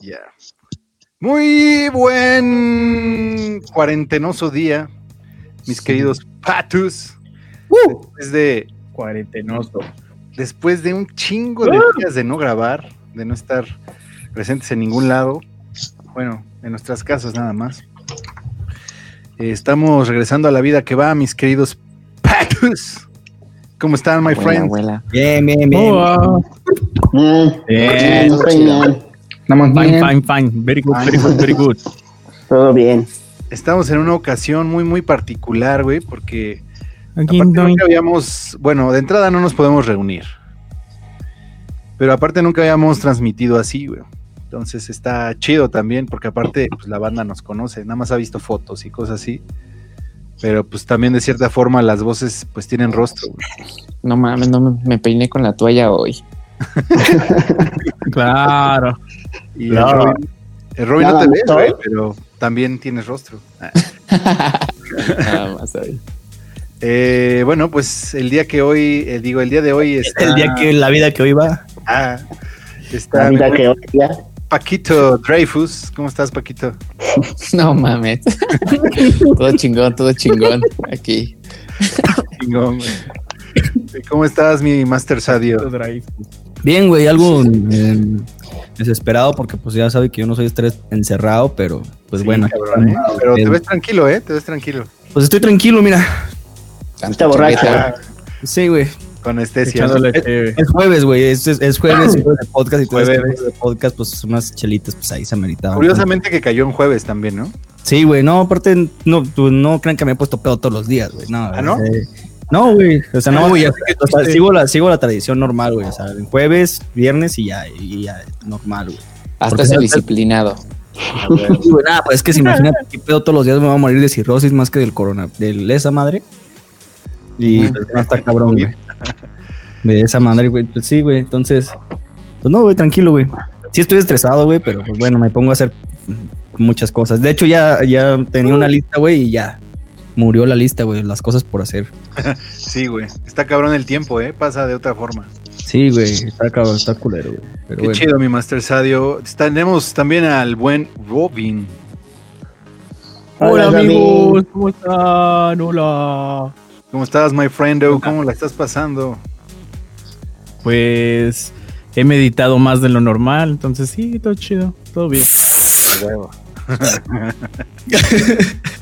Ya. Muy buen cuarentenoso día, mis queridos patus. Después de Cuarentenoso. después de un chingo de días de no grabar, de no estar presentes en ningún lado, bueno, en nuestras casas nada más. eh, estamos regresando a la vida que va, mis queridos patus. ¿Cómo están, my friends? Abuela. Bien, bien, bien. Oh, Bien. Bien, bien. Estamos fine, bien. fine, fine. Very good, very good, very good. Todo bien. Estamos en una ocasión muy, muy particular, güey, porque Aquí aparte nunca habíamos, bueno, de entrada no nos podemos reunir. Pero aparte nunca habíamos transmitido así, güey. Entonces está chido también, porque aparte pues, la banda nos conoce, nada más ha visto fotos y cosas así. Pero pues también de cierta forma las voces pues tienen rostro, güey. No mames, no me, me peiné con la toalla hoy. Claro. Y el. Robin, el Robin no te ves, güey, ¿eh? pero también tienes rostro. Ah. Nada más hoy. Eh, bueno, pues el día que hoy, eh, digo, el día de hoy está... El día que la vida que hoy va. Ah, está La vida. Paquito Dreyfus. ¿Cómo estás, Paquito? No mames. todo chingón, todo chingón. Aquí. Chingón, güey. ¿Y ¿Cómo estás, mi Master Sadio? Bien, güey, algo eh, desesperado porque pues ya sabe que yo no soy estrés encerrado, pero pues Sí, bueno. cabrón, ¿eh? Pero te ves tranquilo, ¿eh? Te ves tranquilo. Pues estoy tranquilo, mira. Está borracho. Sí, güey. Con anestesia. Es, es jueves, güey. Es, es, es jueves, y jueves de podcast y Jueves. jueves de podcast, pues unas chelitas, pues ahí se ameritaban. Curiosamente que cayó en jueves también, ¿no? Sí, güey, no, aparte, no, tú no crean que me he puesto pedo todos los días, güey. No, ¿Ah, no? eh, no, güey. O sea, no, Ah, güey. o sea, sigo, la, sigo la tradición normal, güey. O sea, en jueves, viernes y ya, y ya, normal, güey. Hasta no- disciplinado. Güey, nada, pues es que si imagínate que pedo todos los días me voy a morir de cirrosis más que del corona, de esa madre. Y Ujú. pues, no está cabrón, güey. De esa madre, güey. Pues sí, güey. Entonces, pues no, güey, tranquilo, güey. Sí estoy estresado, güey, pero pues bueno, me pongo a hacer muchas cosas. De hecho, ya, ya tenía una lista, güey, y ya murió la lista, güey, las cosas por hacer. Sí, güey. Está cabrón el tiempo, ¿eh? Pasa de otra forma. Sí, güey, está cabrón, está culero, güey. Qué bueno. chido, mi Master Sadio. Tenemos también al buen Robin. Hola, amigos. ¿cómo están? Hola. ¿Cómo estás, my friendo? ¿Cómo la estás pasando? Pues he meditado más de lo normal, entonces sí, todo chido, todo bien.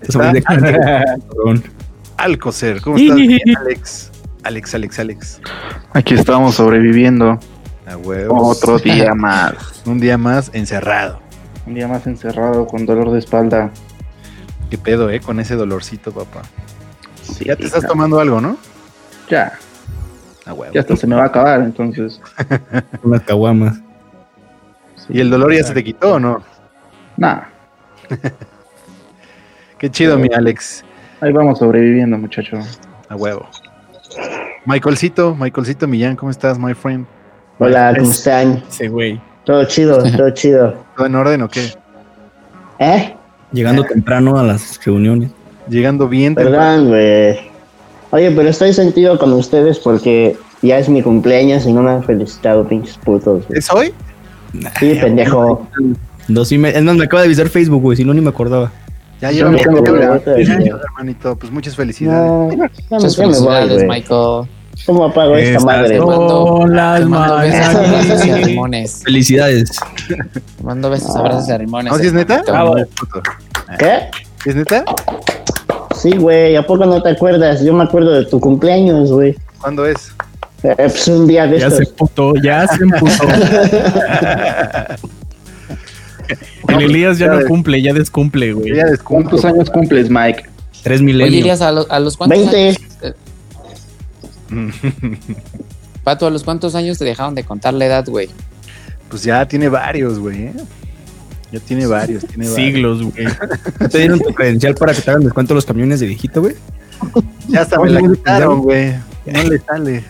Alcocer. ¿Cómo estás, Alex? Alex, Alex, Alex. Aquí estamos sobreviviendo A huevo. otro día más. Un día más encerrado. Un día más encerrado con dolor de espalda. Qué pedo, ¿eh? Con ese dolorcito, papá. Sí, Ya te estás no, tomando algo, ¿no? Ya, A huevo. ya hasta se me va a acabar, entonces. Unas caguamas. ¿Y el dolor ya se te quitó o no? Nah, Qué chido, mi Alex. ahí vamos sobreviviendo, muchacho. A huevo. Michaelcito, Michaelcito Millán, ¿cómo estás, my friend? Hola, ¿cómo están? Ese güey. Todo chido, todo chido. ¿Todo en orden o qué? ¿Eh? Llegando temprano a las reuniones. Llegando bien temprano. Perdón, güey. Oye, pero estoy sentido con ustedes porque ya es mi cumpleaños y no me han felicitado, pinches putos. güey. ¿Es hoy? Sí, pendejo. Dos y media. Es más, me acaba de avisar Facebook, güey, si no ni me acordaba. Ya Yo llevamos no tengo hermanito. Pues muchas felicidades. No, Muchas voy, felicidades, güey. Michael. ¿Cómo apago esta madre? Mando, besos, y arrimones. Felicidades. Te mando besos, abrazos y arrimones. ¿No, si es neta? Ah. ¿Qué? ¿Es neta? Sí, güey, ¿a poco no te acuerdas? Yo me acuerdo de tu cumpleaños, güey. ¿Cuándo es? Eh, pues un día de Ya estos. se putó, ya se emputó. El Elías ya no cumple, ya descumple, güey. Ya. ¿Cuántos años cumples, Mike? Tres Oye, milenios. Elías, ¿a, lo- a los cuántos 20. años? eh, Pato, ¿a los cuántos años te dejaron de contar la edad, güey? Pues ya tiene varios, güey. ¿eh? Ya tiene varios, tiene varios. Siglos, güey. ¿No ¿Te dieron tu credencial para que te hagan descuento los camiones de viejito, güey? Ya hasta me la quitaron, güey. No le sale.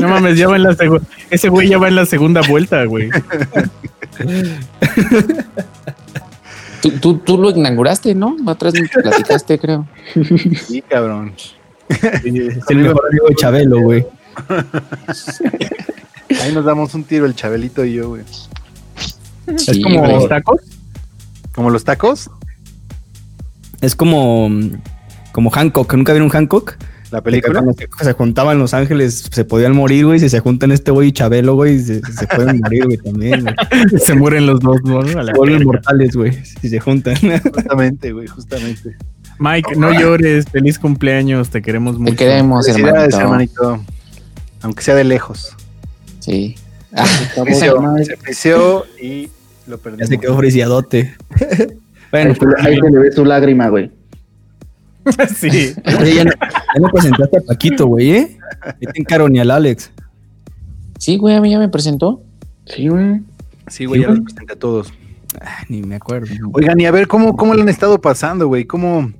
No mames, ya va en la segunda. Ese güey ya va en la segunda vuelta, güey. Tú, tú, tú lo inauguraste, ¿no? Atrás me platicaste, creo. Sí, cabrón. Es el mejor amigo de Chabelo, güey. Ahí nos damos un tiro el Chabelito y yo, güey. es como los tacos. Como los tacos, Es como, como Hancock. ¿Nunca vieron Hancock? La película. Cuando se, se juntaban Los Ángeles, se podían morir, güey. Si se juntan este güey y Chabelo, güey, se, se pueden morir, güey, también. Se mueren los dos, ¿no? A la Se vuelven mortales, güey, si se juntan. Justamente, güey, justamente. Mike, no llores. Feliz cumpleaños. Te queremos mucho. Te queremos, hermanito. hermanito. Aunque sea de lejos. Sí. Ah, Se friseó y lo ya perdimos. se quedó friciadote. Ahí, bueno, se- ahí se le ve su lágrima, güey. sí. oye, ya, no, ya no presentaste a Paquito, güey, ¿eh? Ya te encaro ni al Alex. sí, güey, a mí ya me presentó. Sí, güey. Sí, güey, ya los presenté a todos. Ay, ni me acuerdo. Oigan, y a ver, ¿cómo, cómo lo han estado pasando, güey? ¿Cómo,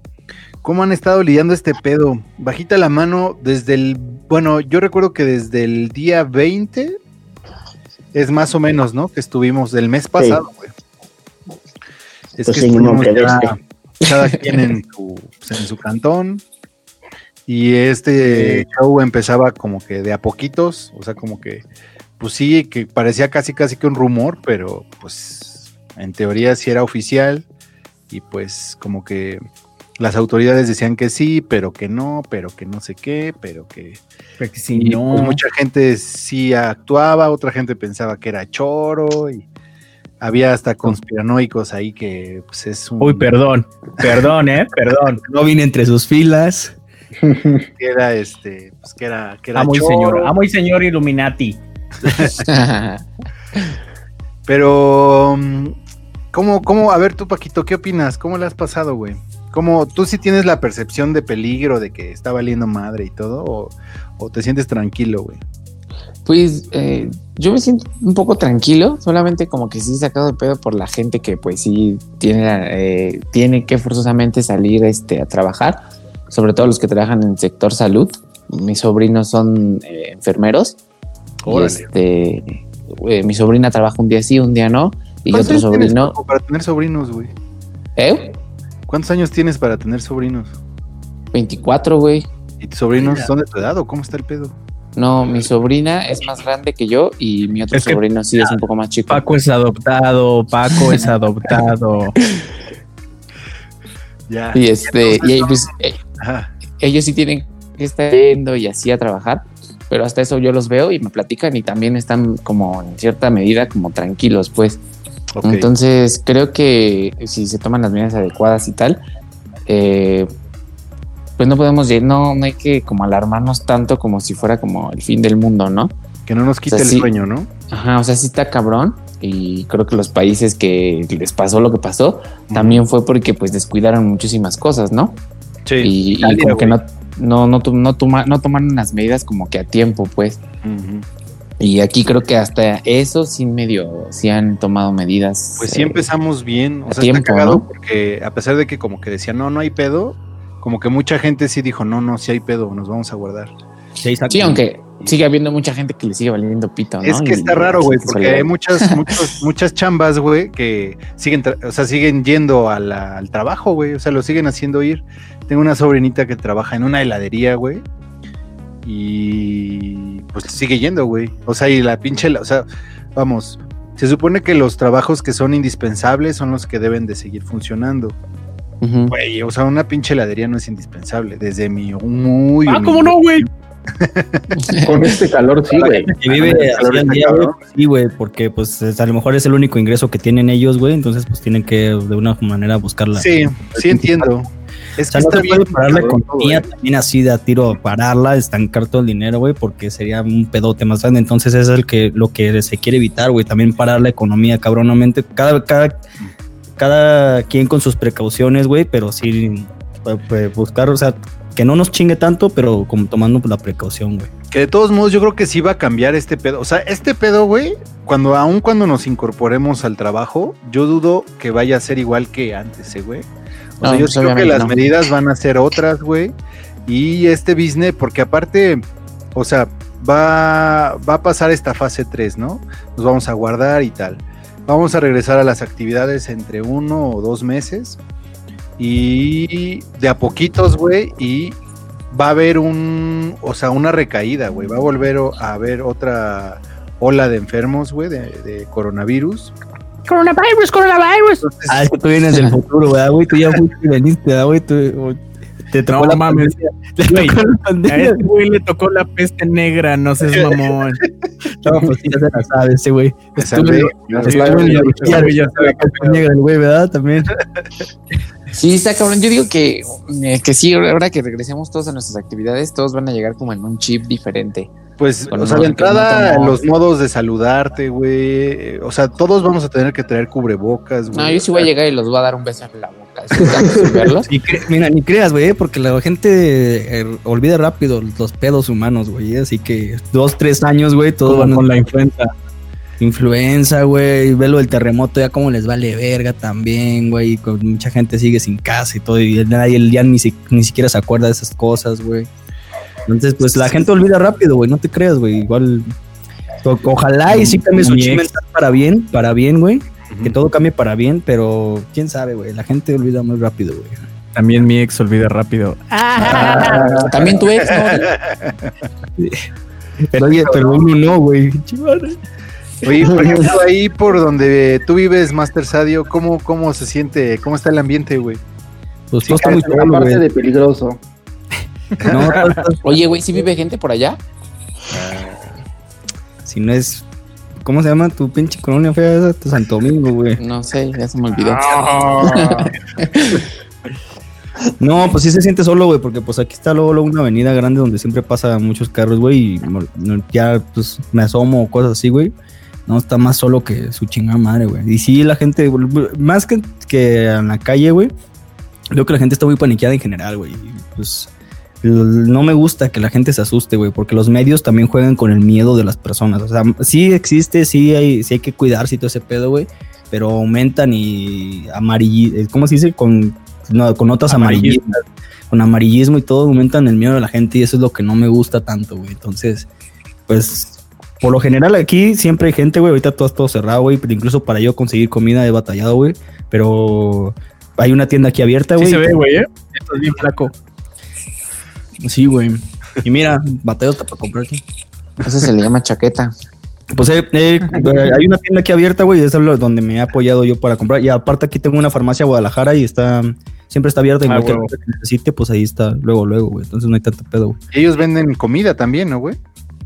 ¿Cómo han estado lidiando este pedo? Bajita la mano desde el... Bueno, yo recuerdo que desde el día 20 es más o menos, ¿no? Que estuvimos del mes pasado, güey. Es Pues que sí, no estuvimos ya este. Cada quien en su, pues, en su cantón. Y este show empezaba como que de a poquitos, o sea, como que, pues sí, que parecía casi casi que un rumor, pero pues en teoría sí era oficial y pues como que las autoridades decían que sí, pero que no, pero que no sé qué, pero que Porque si y, no. pues, mucha gente sí actuaba, otra gente pensaba que era choro y había hasta conspiranoicos ahí que pues es un Uy, perdón. Perdón, ¿eh? Perdón. Robin entre sus filas. que era este, pues que era que era Amo y señor. Amo y señor Illuminati. pero mm, ¿cómo, cómo, a ver tú Paquito, qué opinas? ¿Cómo le has pasado, güey? ¿Cómo tú sí tienes la percepción de peligro de que está valiendo madre y todo o, o te sientes tranquilo, güey? Pues eh, yo me siento un poco tranquilo, solamente como que sí sacado de pedo por la gente que pues sí tiene, eh, tiene que forzosamente salir este, a trabajar, sobre todo los que trabajan en el sector salud. Mis sobrinos son eh, enfermeros. este, eh, mi sobrina trabaja un día sí, un día no. Y ¿Cuántos otro sobrino... Para tener sobrinos, güey? ¿Eh? ¿Cuántos años tienes para tener sobrinos? 24, güey. ¿Y tus sobrinos son de tu edad o cómo está el pedo? No, mi sobrina es más grande que yo y mi otro Es que- sobrino sí es un poco más chico. Paco es adoptado. Paco es adoptado. Ya. Y este, y pues eh, Ajá. ellos sí tienen que estar yendo y así a trabajar, pero hasta eso yo los veo y me platican y también están como en cierta medida como tranquilos, pues. Entonces creo que si se toman las medidas adecuadas y tal, eh, pues no podemos, no, no hay que como alarmarnos tanto como si fuera como el fin del mundo, ¿no? que no nos quite o sea, el sí. sueño, ¿no? Ajá, o sea, sí está cabrón y creo que los países que les pasó lo que pasó también fue porque pues descuidaron muchísimas cosas, ¿no? Sí. y, y como que no, no, no, no, toma- no tomaron las medidas como que a tiempo, pues. Ujú. Y aquí creo que hasta eso sí medio, sí han tomado medidas. Pues sí eh, empezamos bien, o sea, tiempo, está cagado ¿no? porque a pesar de que como que decían, no, no hay pedo, como que mucha gente sí dijo, no, no, sí hay pedo, nos vamos a guardar. Sí, aunque sigue habiendo mucha gente que le sigue valiendo pito, ¿no? Es que Y- está raro, güey, porque hay muchas, muchos, muchas chambas, güey, que siguen, tra- o sea, siguen yendo a la- al trabajo, güey, o sea, lo siguen haciendo ir. Tengo una sobrinita que trabaja en una heladería, güey, y pues sigue yendo, güey. O sea, y la pinche, o sea, vamos, se supone que los trabajos que son indispensables son los que deben de seguir funcionando. Güey, o sea, una pinche heladería no es indispensable, desde mi muy... ah, ¿cómo no, güey? Con este calor, sí, güey. Que vive así al día, güey, sí, güey, porque pues es- a lo mejor es el único ingreso que tienen ellos, güey, entonces pues tienen que de una manera buscarla. Sí, sí entiendo. Es O sea, que no está se puede bien parar la economía todo, eh. también así de a tiro, pararla, estancar todo el dinero, güey, porque sería un pedote más grande. Entonces eso es el que, lo que se quiere evitar, güey, también parar la economía cabronamente. Cada, cada, cada quien con sus precauciones, güey, pero sí pues, pues, buscar, o sea, que no nos chingue tanto, pero como tomando la precaución, güey. Que de todos modos yo creo que sí va a cambiar este pedo. O sea, este pedo, güey, cuando aún cuando nos incorporemos al trabajo, yo dudo que vaya a ser igual que antes, eh, güey. O sea, yo pues, sí creo que las no. medidas van a ser otras, güey. Y este business, porque aparte, o sea, va, va a pasar esta fase 3, ¿no? Nos vamos a guardar y tal. Vamos a regresar a las actividades entre uno o dos meses. Y de a poquitos, güey. Y va a haber un, o sea, una recaída, güey. Va a volver a haber otra ola de enfermos, güey, de, de coronavirus. Coronavirus, coronavirus. Ah, es que tú vienes del futuro, ¿verdad, güey? Tú ya fuiste y veniste, ¿verdad, güey? Tú, te tocó No la mames. pandemia. Te Güey, tocó la A este güey le tocó la peste negra, no seas mamón. No, pues sí, ya se la sabe ese güey. Negra, el güey, ¿verdad? También. Sí, está cabrón. Yo digo que, eh, que sí, ahora que regresemos todos a nuestras actividades, todos van a llegar como en un chip diferente. Pues, o sea, de no entrada, los modos de saludarte, güey. eh, O sea, todos vamos a tener que traer cubrebocas, güey. No, yo sí voy a llegar y los voy a dar un beso en la boca. mira, ni creas, güey, porque la gente eh, olvida rápido los pedos humanos, güey. Así que dos, tres años, güey, todos van con la influenza. influenza, güey. Velo del terremoto, ya como les vale verga también, güey. Mucha gente sigue sin casa y todo, y nadie ya ni, si- ni siquiera se acuerda de esas cosas, güey. Entonces, pues la gente olvida rápido, güey, no te creas, güey. Igual, o- ojalá y sí cambie su chip mental para bien, para bien, güey. Que todo cambie para bien, pero quién sabe, güey. La gente olvida muy rápido, güey. También mi ex olvida rápido. También tu ex, ¿no? Pero oye, pero uno no, güey. Oye, por ejemplo, ahí por donde tú vives, Master Sadio, ¿cómo, ¿cómo se siente? ¿Cómo está el ambiente, güey? Pues Sí, todo está muy solo, parte güey. de peligroso. No, Oye, güey, ¿sí vive gente por allá? si no es. ¿Cómo se llama tu pinche colonia fea esa? Tu Santo Domingo, güey. No sé, ya se me olvidó. No, pues sí se siente solo, güey, porque pues aquí está luego, luego una avenida grande donde siempre pasa muchos carros, güey, y ya pues me asomo o cosas así, güey. No, está más solo que su chingada madre, güey. Y sí, la gente, más que, que en la calle, güey, creo que la gente está muy paniqueada en general, güey. y, Pues no me gusta que la gente se asuste, güey, porque los medios también juegan con el miedo de las personas. O sea, sí existe, sí hay, sí hay que cuidarse y todo ese pedo, güey, pero aumentan y amarillistas, ¿cómo se dice? Con, no, con notas Amarillismo. amarillistas, con amarillismo y todo, aumentan el miedo de la gente y eso es lo que no me gusta tanto, güey. Entonces, pues, por lo general aquí siempre hay gente, güey, ahorita todo es todo cerrado, güey, incluso para yo conseguir comida he batallado, güey, pero hay una tienda aquí abierta, Sí güey. se ve, güey, ¿eh? Estás bien flaco. Sí, güey. Y mira, batallo hasta para comprar aquí. Eso se le llama chaqueta. Pues eh, eh, hay una tienda aquí abierta, güey, y eso es lo- donde me he apoyado yo para comprar. Y aparte aquí tengo una farmacia Guadalajara y está, siempre está abierta, Ah, igual que huevo. lo que necesite, pues ahí está, luego, luego, güey. Entonces no hay tanto pedo, güey. Ellos venden comida también, ¿no, güey?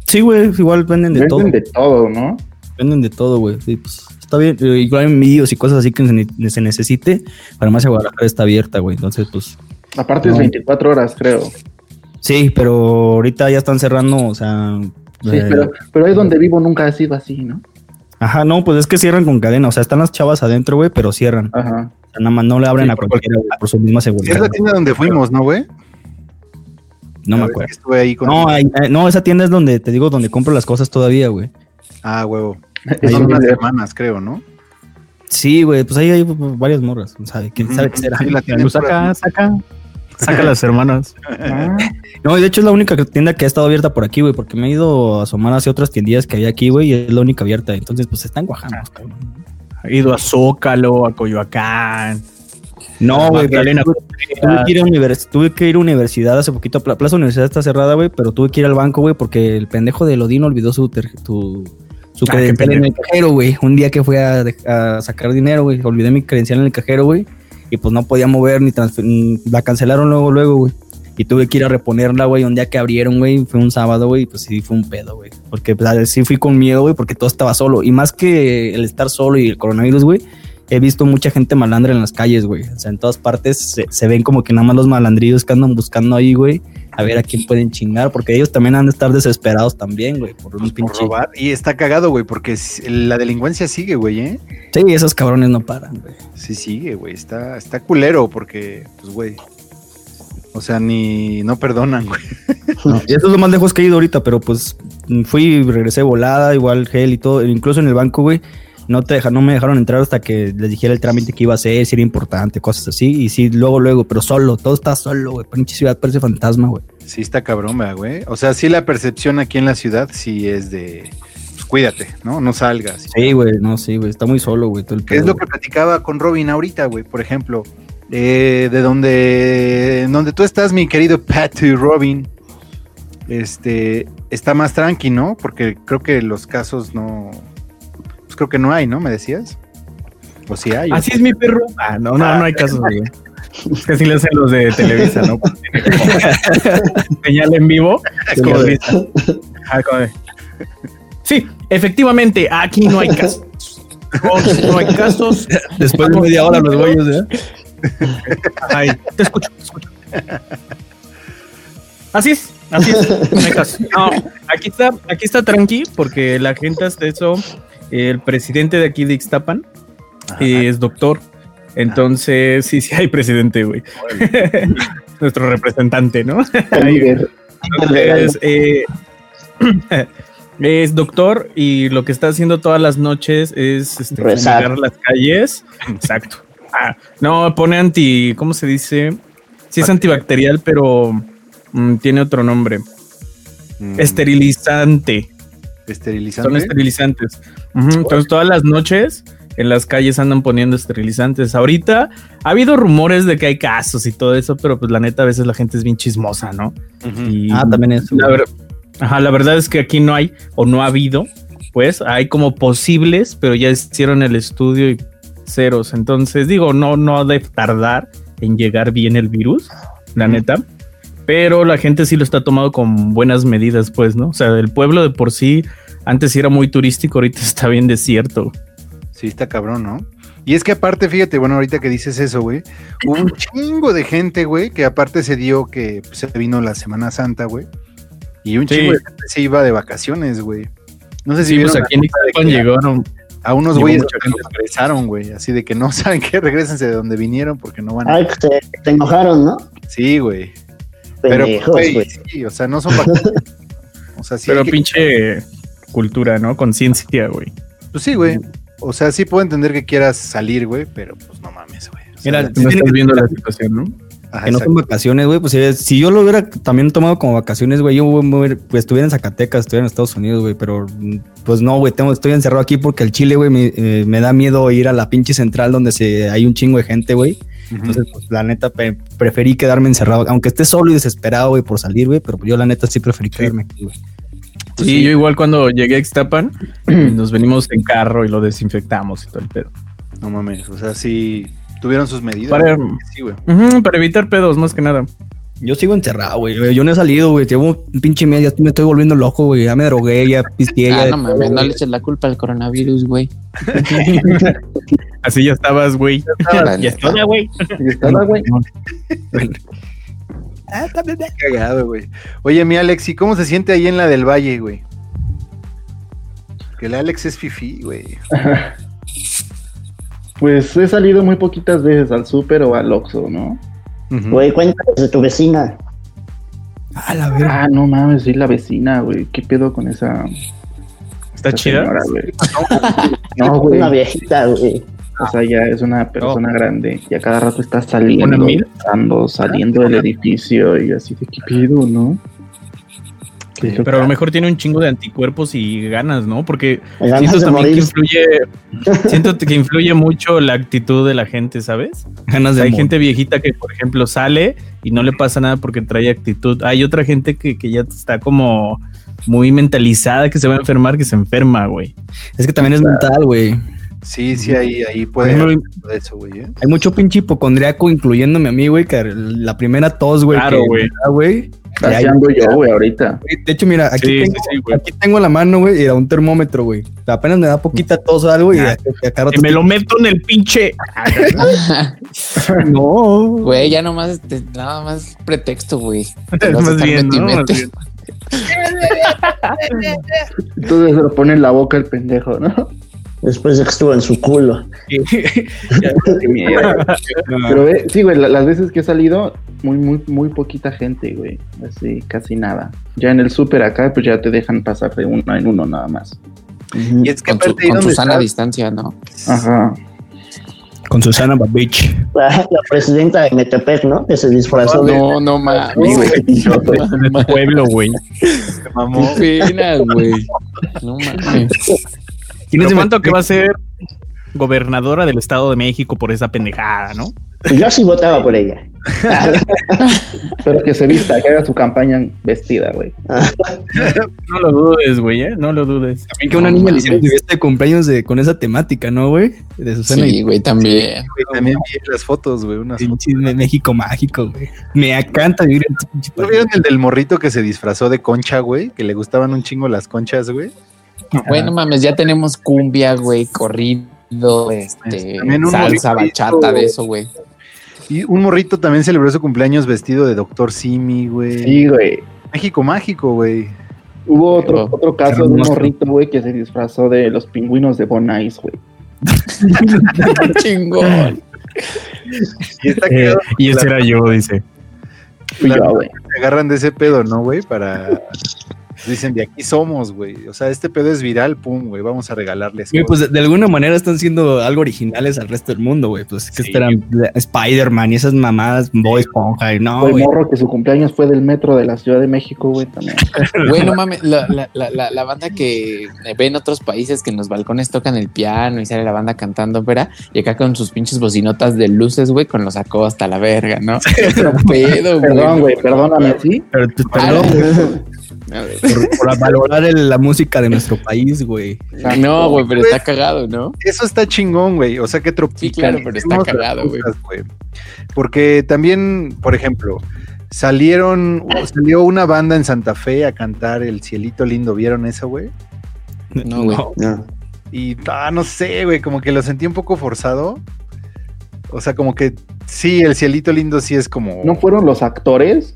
Sí, güey, igual venden de Venden todo. de todo, ¿no? Venden de todo, güey. Sí, pues está bien. Eh, Igual en envíos y cosas así que se, ne- se necesite, farmacia Guadalajara está abierta, güey. Entonces, pues Aparte No. es 24 horas, creo. Sí, pero ahorita ya están cerrando, o sea. Sí, eh, pero, pero ahí donde vivo nunca ha sido así, ¿no? Ajá, no, pues es que cierran con cadena. O sea, están las chavas adentro, güey, pero cierran. Ajá. O sea, nada más no le abren Sí, a cualquiera, por su misma Es seguridad. la tienda donde fuimos, ¿no, güey? No La me acuerdo. Estuve ahí con. No, ahí- eh, no, esa tienda es donde te digo donde compro las cosas todavía, güey. Ah, huevo. Es Son un unas hermanas, creo, ¿no? Sí, güey, pues ahí hay varias morras. ¿sabe? ¿Quién sabe qué será? Sí, la tienen lo saca, saca. Saca las hermanas. Ah, No, y de hecho es la única tienda que ha estado abierta por aquí, güey, porque me he ido a asomar hacia otras tiendillas que hay aquí, güey, y es la única abierta. Entonces, pues están guajando, cabrón. Ha ido a Zócalo, a Coyoacán. No, güey, pero Magdalena tuve, tuve que ir a univers- tuve que ir a universidad hace poquito. Pla- Plaza Universidad está cerrada, güey, pero tuve que ir al banco, güey, porque el pendejo de Lodino olvidó su, tu- su Ah, credencial en el cajero, güey. Un día que fui a sacar dinero, güey, olvidé mi credencial en el cajero, güey, y pues no podía mover ni la cancelaron luego, luego, güey. Y tuve que ir a reponerla, güey, un día que abrieron, güey, fue un sábado, güey, pues sí fue un pedo, güey. Porque pues, sí fui con miedo, güey, porque todo estaba solo. Y más que el estar solo y el coronavirus, güey, he visto mucha gente malandra en las calles, güey. O sea, en todas partes se, se ven como que nada más los malandrillos que andan buscando ahí, güey, a ver a quién pueden chingar, porque ellos también han de estar desesperados también, güey, por un Por pinche. robar. Y está cagado, güey, porque la delincuencia sigue, güey, ¿eh? Sí, esos cabrones no paran, güey. Sí, sigue, güey. Está, está culero porque, pues, güey. O sea, ni. No perdonan, güey. Y eso es lo más lejos que he ido ahorita, pero pues fui y regresé volada, igual gel y todo, incluso en el banco, güey. No, te deja, no me dejaron entrar hasta que les dijera el trámite que iba a hacer, si era importante, cosas así. Y sí, luego, luego, pero solo, todo está solo, güey. Pinche ciudad parece fantasma, güey. Sí, está cabrón, ¿verdad, güey. O sea, sí, la percepción aquí en la ciudad sí es de. Pues cuídate, ¿no? No salgas. Sí, güey, no, sí, güey. Está muy solo, güey. todo el ¿Qué es pedo, lo que platicaba con Robin ahorita, güey? Por ejemplo, eh, de donde, donde tú estás, mi querido Patty Robin, este, está más tranqui, ¿no? Porque creo que los casos no, pues creo que no hay, ¿no? Me decías. Pues sí hay. Así es mi perro. Ah, no, no, no hay casos. Es que así le hacen los de Televisa, ¿no? Señal en vivo. Es como de- Ah, como de- Sí, efectivamente, aquí no hay casos. No hay casos. Después de media hora los güeyes, ¿eh? Ay, te escucho, te escucho. Así es, así es. No hay caso. No, aquí está, aquí está tranqui, porque la gente hasta eso, el presidente de aquí de Ixtapan eh, es doctor. Entonces, sí, sí hay presidente, güey. Nuestro representante, ¿no? Entonces, eh, es doctor y lo que está haciendo todas las noches es este, las calles. Exacto. Ah, no, pone anti, ¿cómo se dice? Sí es antibacterial, pero mm, tiene otro nombre. Mm, Esterilizante. Son Esterilizante. esterilizantes. Entonces todas las noches en las calles andan poniendo esterilizantes. Ahorita ha habido rumores de que hay casos y todo eso, pero pues la neta a veces la gente es bien chismosa, ¿no? Y Ah, también eso. la, ver- Ajá, la verdad es que aquí no hay o no ha habido, pues hay como posibles, pero ya hicieron el estudio y ceros. Entonces digo, no, no debe tardar en llegar bien el virus, la neta. Pero la gente sí lo está tomando con buenas medidas, pues, ¿no? O sea, el pueblo de por sí antes sí era muy turístico, ahorita está bien desierto. Sí, está cabrón, ¿no? Y es que aparte, fíjate, bueno, ahorita que dices eso, güey, hubo un chingo de gente, güey, que aparte se dio que pues, se vino la Semana Santa, güey. Y un Sí. chingo de gente se iba de vacaciones, güey. No sé si Sí, pues vieron aquí en que llegaron. a unos güeyes que regresaron, güey. Así de que no saben qué, regresense de donde vinieron porque no van a... Ay, que se, se enojaron, ¿no? Sí, güey. Pero, Pendejos, güey, güey. sí, o sea, no son vacaciones. O sea, sí. pero que- pinche cultura, ¿no? Conciencia, güey. Pues sí, güey. O sea, sí puedo entender que quieras salir, güey, pero pues no mames, güey. O sea, Mira, No Tiene estás que- viendo la situación, ¿no? ajá, que no son vacaciones, güey. Pues si yo lo hubiera también tomado como vacaciones, güey, yo pues, estuviera en Zacatecas, estuviera en Estados Unidos, güey. Pero pues no, güey, tengo, estoy encerrado aquí porque el Chile, güey, me, eh, me da miedo ir a la pinche central donde se, hay un chingo de gente, güey. Entonces, pues la neta, pre- preferí quedarme encerrado, aunque esté solo y desesperado, güey, por salir, güey. Pero yo la neta sí preferí quedarme aquí, güey. Sí, yo igual cuando llegué a Ixtapan, nos venimos en carro y lo desinfectamos y todo el pedo. No mames, o sea, sí tuvieron sus medidas. Para- güey, Sí, güey. Ujú, para evitar pedos, más que nada. Yo sigo encerrado, güey. Yo no he salido, güey. Llevo un pinche mes, ya me estoy volviendo loco, güey. Ya me drogué, ya pisteé, ya. Ah, no mames, no le eches la culpa al coronavirus, güey. Así ya estabas, güey. Ya estaba, güey. Y estaba, güey. Cagado, güey. Oye, mi Alex, ¿y cómo se siente ahí en la del Valle, güey? Que el Alex es fifi, güey. Pues he salido muy poquitas veces al súper o al Oxxo, ¿no? Güey, cuéntanos de tu vecina. A la verga. Ah, no mames, soy la vecina, güey. ¿Qué pedo con esa, Está esa chida. señora, güey? No, güey. Una viejita, güey. O sea, ya es una persona grande y a cada rato está saliendo, entrando, saliendo del edificio y así de qué pedo, ¿no? ¿Qué es lo Pero a lo mejor tiene un chingo de anticuerpos y ganas, ¿no? Porque Ganas siento también que influye, siento que influye mucho la actitud de la gente, ¿sabes? Ganas de Hay amor. gente viejita que, por ejemplo, sale y no le pasa nada porque trae actitud. Hay otra gente que, que ya está como muy mentalizada que se va a enfermar, que se enferma, güey. Es que también es mental, güey. Sí, sí, ahí, ahí puede haber eso, güey. ¿eh? Hay mucho pinche hipocondriaco, incluyéndome a mí, güey, que la primera tos, güey. Claro, güey. Así ando yo, güey, ahorita. De hecho, mira, aquí, Sí, tengo, sí, sí, güey. aquí tengo la mano, güey, y era un termómetro, güey. Apenas me da poquita tos o algo y Ah, a- a cada Que rato me lo meto en el pinche. No. Güey, ya nomás, este, nada más pretexto, güey. Más bien, ¿no? Más bien. Entonces se lo pone en la boca el pendejo, ¿no? Después de que estuvo en su culo. Pero eh, sí, güey, la- las veces que he salido, muy, muy, muy poquita gente, güey. Así, casi nada. Ya en el súper acá, pues ya te dejan pasar de uno en uno nada más. Y es que Con aparte con su sana distancia, ¿no? Ajá. Con Susana Babich. La, la presidenta de Metepec, ¿no? Que se disfrazó de. No, no mames. Güey. En el pueblo, güey. mamó. Qué pena, güey. No mames. ¿Pero cuánto que va a ser gobernadora del Estado de México por esa pendejada, no? Yo sí votaba por ella. Pero que se vista, que haga su campaña vestida, güey. No lo dudes, güey, ¿eh? No lo dudes. También que una No niña le hicieron fiesta de cumpleaños de, con esa temática, ¿no, güey? De Susana Sí, güey, también. Güey, también vi las fotos, güey. Unas y fotos. pinche México mágico, güey. Me encanta vivir en este ¿No vieron el del morrito que se disfrazó de concha, güey? Que le gustaban un chingo las conchas, güey. Güey, no mames, ya tenemos cumbia, güey, corrido, este, También un salsa, morrito bachata de eso, güey. Y un morrito también celebró su cumpleaños vestido de Doctor Simi, güey. Sí, güey. México mágico, güey. Hubo otro, Pero- otro caso de un morrito, güey, que se disfrazó de los pingüinos de Bonais, güey. Chingón. Y está Eh, y ese era yo, dice. Fui La- yo, güey. se agarran de ese pedo, ¿no, güey? Para. Dicen, de aquí somos, güey. O sea, este pedo es viral, pum, güey. Vamos a regalarles. Güey, pues de, de alguna manera están siendo algo originales al resto del mundo, güey. Pues que Sí. esperan Spider-Man y esas mamadas, Boy Esponja y no, el güey. morro que su cumpleaños fue del metro de la Ciudad de México, güey, también. Güey, no mames, la, la, la, la, la banda que ve en otros países que en los balcones tocan el piano y sale la banda cantando ópera y acá con sus pinches bocinotas de luces, güey, con los sacó hasta la verga, ¿no? Pedo, güey. Perdón, güey, perdóname, ¿sí? Pero, Ah, perdón, no. Por, por valorar el- la música de nuestro país, güey. No, güey, pero está cagado, ¿no? Eso está chingón, güey. O sea, que Sí, claro, pero está cagado, güey. Porque también, por ejemplo, salieron, salió una banda en Santa Fe a cantar El Cielito Lindo. ¿Vieron eso, güey? No, güey. No. Y, ah, no sé, güey, como que lo sentí un poco forzado. O sea, como que sí, El Cielito Lindo sí es como... ¿No fueron los actores?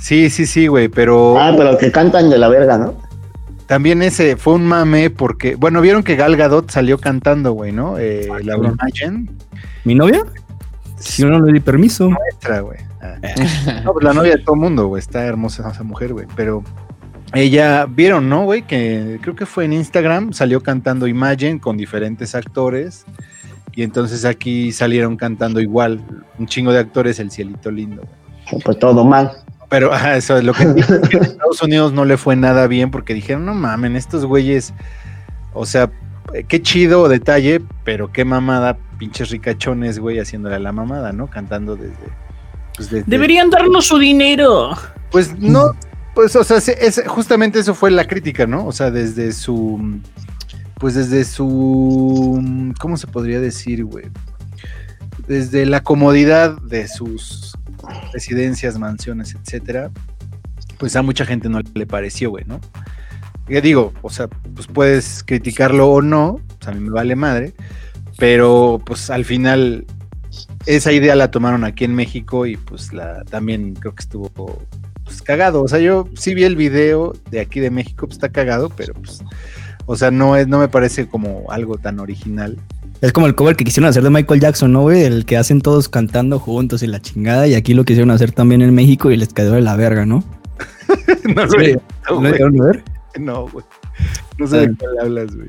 Sí, sí, sí, güey, pero... Ah, pero que cantan de la verga, ¿no? También ese fue un mame porque, bueno, vieron que Gal Gadot salió cantando, güey, ¿no? Eh, la cabrón. Imagine. ¿Mi novia? Si yo no le di permiso. Extra, güey. Ah. No, pues la novia de todo el mundo, güey. Está hermosa esa mujer, güey. Pero ella, vieron, ¿no, güey? Que creo que fue en Instagram, salió cantando Imagine con diferentes actores. Y entonces aquí salieron cantando igual, un chingo de actores, el cielito lindo. güey. Pues todo mal. Pero ajá, eso es lo que dije, que en Estados Unidos no le fue nada bien porque dijeron, no mamen, estos güeyes, o sea, qué chido detalle, pero qué mamada, pinches ricachones, güey, haciéndole a la mamada, ¿no? Cantando desde... pues, desde- Deberían darnos su dinero. Pues no, pues, o sea, se- es, justamente eso fue la crítica, ¿no? O sea, desde su, pues desde su, ¿cómo se podría decir, güey? Desde la comodidad de sus residencias, mansiones, etcétera, pues a mucha gente no le pareció, güey, ¿no? Ya digo, o sea, pues puedes criticarlo o no, pues a mí me vale madre, pero pues al final esa idea la tomaron aquí en México y pues la también creo que estuvo pues cagado. O sea, yo sí vi el video de aquí de México, pues está cagado, pero pues, o sea, no es, no me parece como algo tan original. Es como el cover que quisieron hacer de Michael Jackson, ¿no, güey? El que hacen todos cantando juntos y la chingada. Y aquí lo quisieron hacer también en México y les quedó de la verga, ¿no? no lo Sí, ¿Lo güey. llegaron a ver? No, güey. No sé de cuál hablas, güey.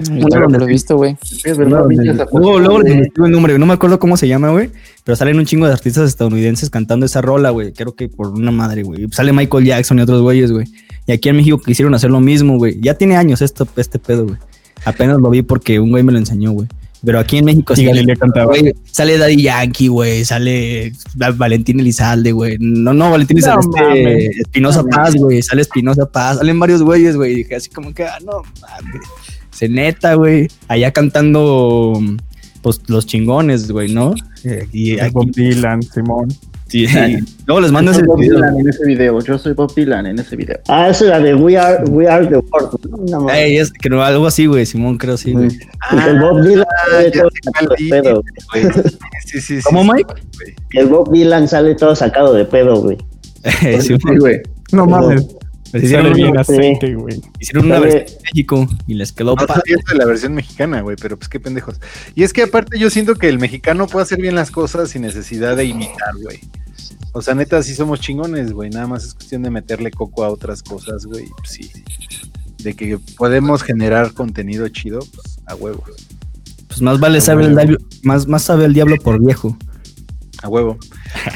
Yo tampoco lo he visto, güey. Es verdad, Luego, luego investigo el nombre, no me acuerdo cómo se llama, güey. Pero salen un chingo de artistas estadounidenses cantando esa rola, güey. Creo que por una madre, güey. Sale Michael Jackson y otros güeyes, güey. Y aquí en México quisieron hacer lo mismo, güey. Ya tiene años esto, este pedo, güey. Apenas lo vi porque un güey me lo enseñó, güey. Pero aquí en México güey, sale Daddy Yankee, güey. Sale Valentín Elizalde, güey. No, no, Valentín No Elizalde. este, Espinosa Paz, güey. Sale Espinosa Paz. Salen varios güeyes, güey. Dije así como que, ah, no mames. Se neta, güey. Allá cantando, pues, los chingones, güey, ¿no? Y aquí, Bob Dylan, Simón. Sí, luego les mando Yo ese soy Bob video. Dylan en ese video. Yo soy Bob Dylan en ese video. Ah, esa es la de We Are, We Are the World. ¿no? Ey, es que no, algo así, güey. Simón, creo sí, güey. Que el Bob Dylan sale Ah, ya todo sacado de pedo. Sí, sí, sí. ¿Cómo, sí, Mike? El Bob Dylan sale todo sacado de pedo, güey. Sí, güey. No mames. pues hicieron, Sale bien aceite, güey. hicieron una Sale- versión en México y les quedó No de la versión mexicana, güey, pero pues qué pendejos. Y es que aparte yo siento que el mexicano puede hacer bien las cosas sin necesidad de imitar, güey. O sea, neta, sí somos chingones, güey. Nada más es cuestión de meterle coco a otras cosas, güey. Pues sí. De que podemos generar contenido chido, pues a huevo. Pues más vale sabe el diablo, más, más sabe el diablo por viejo. A huevo.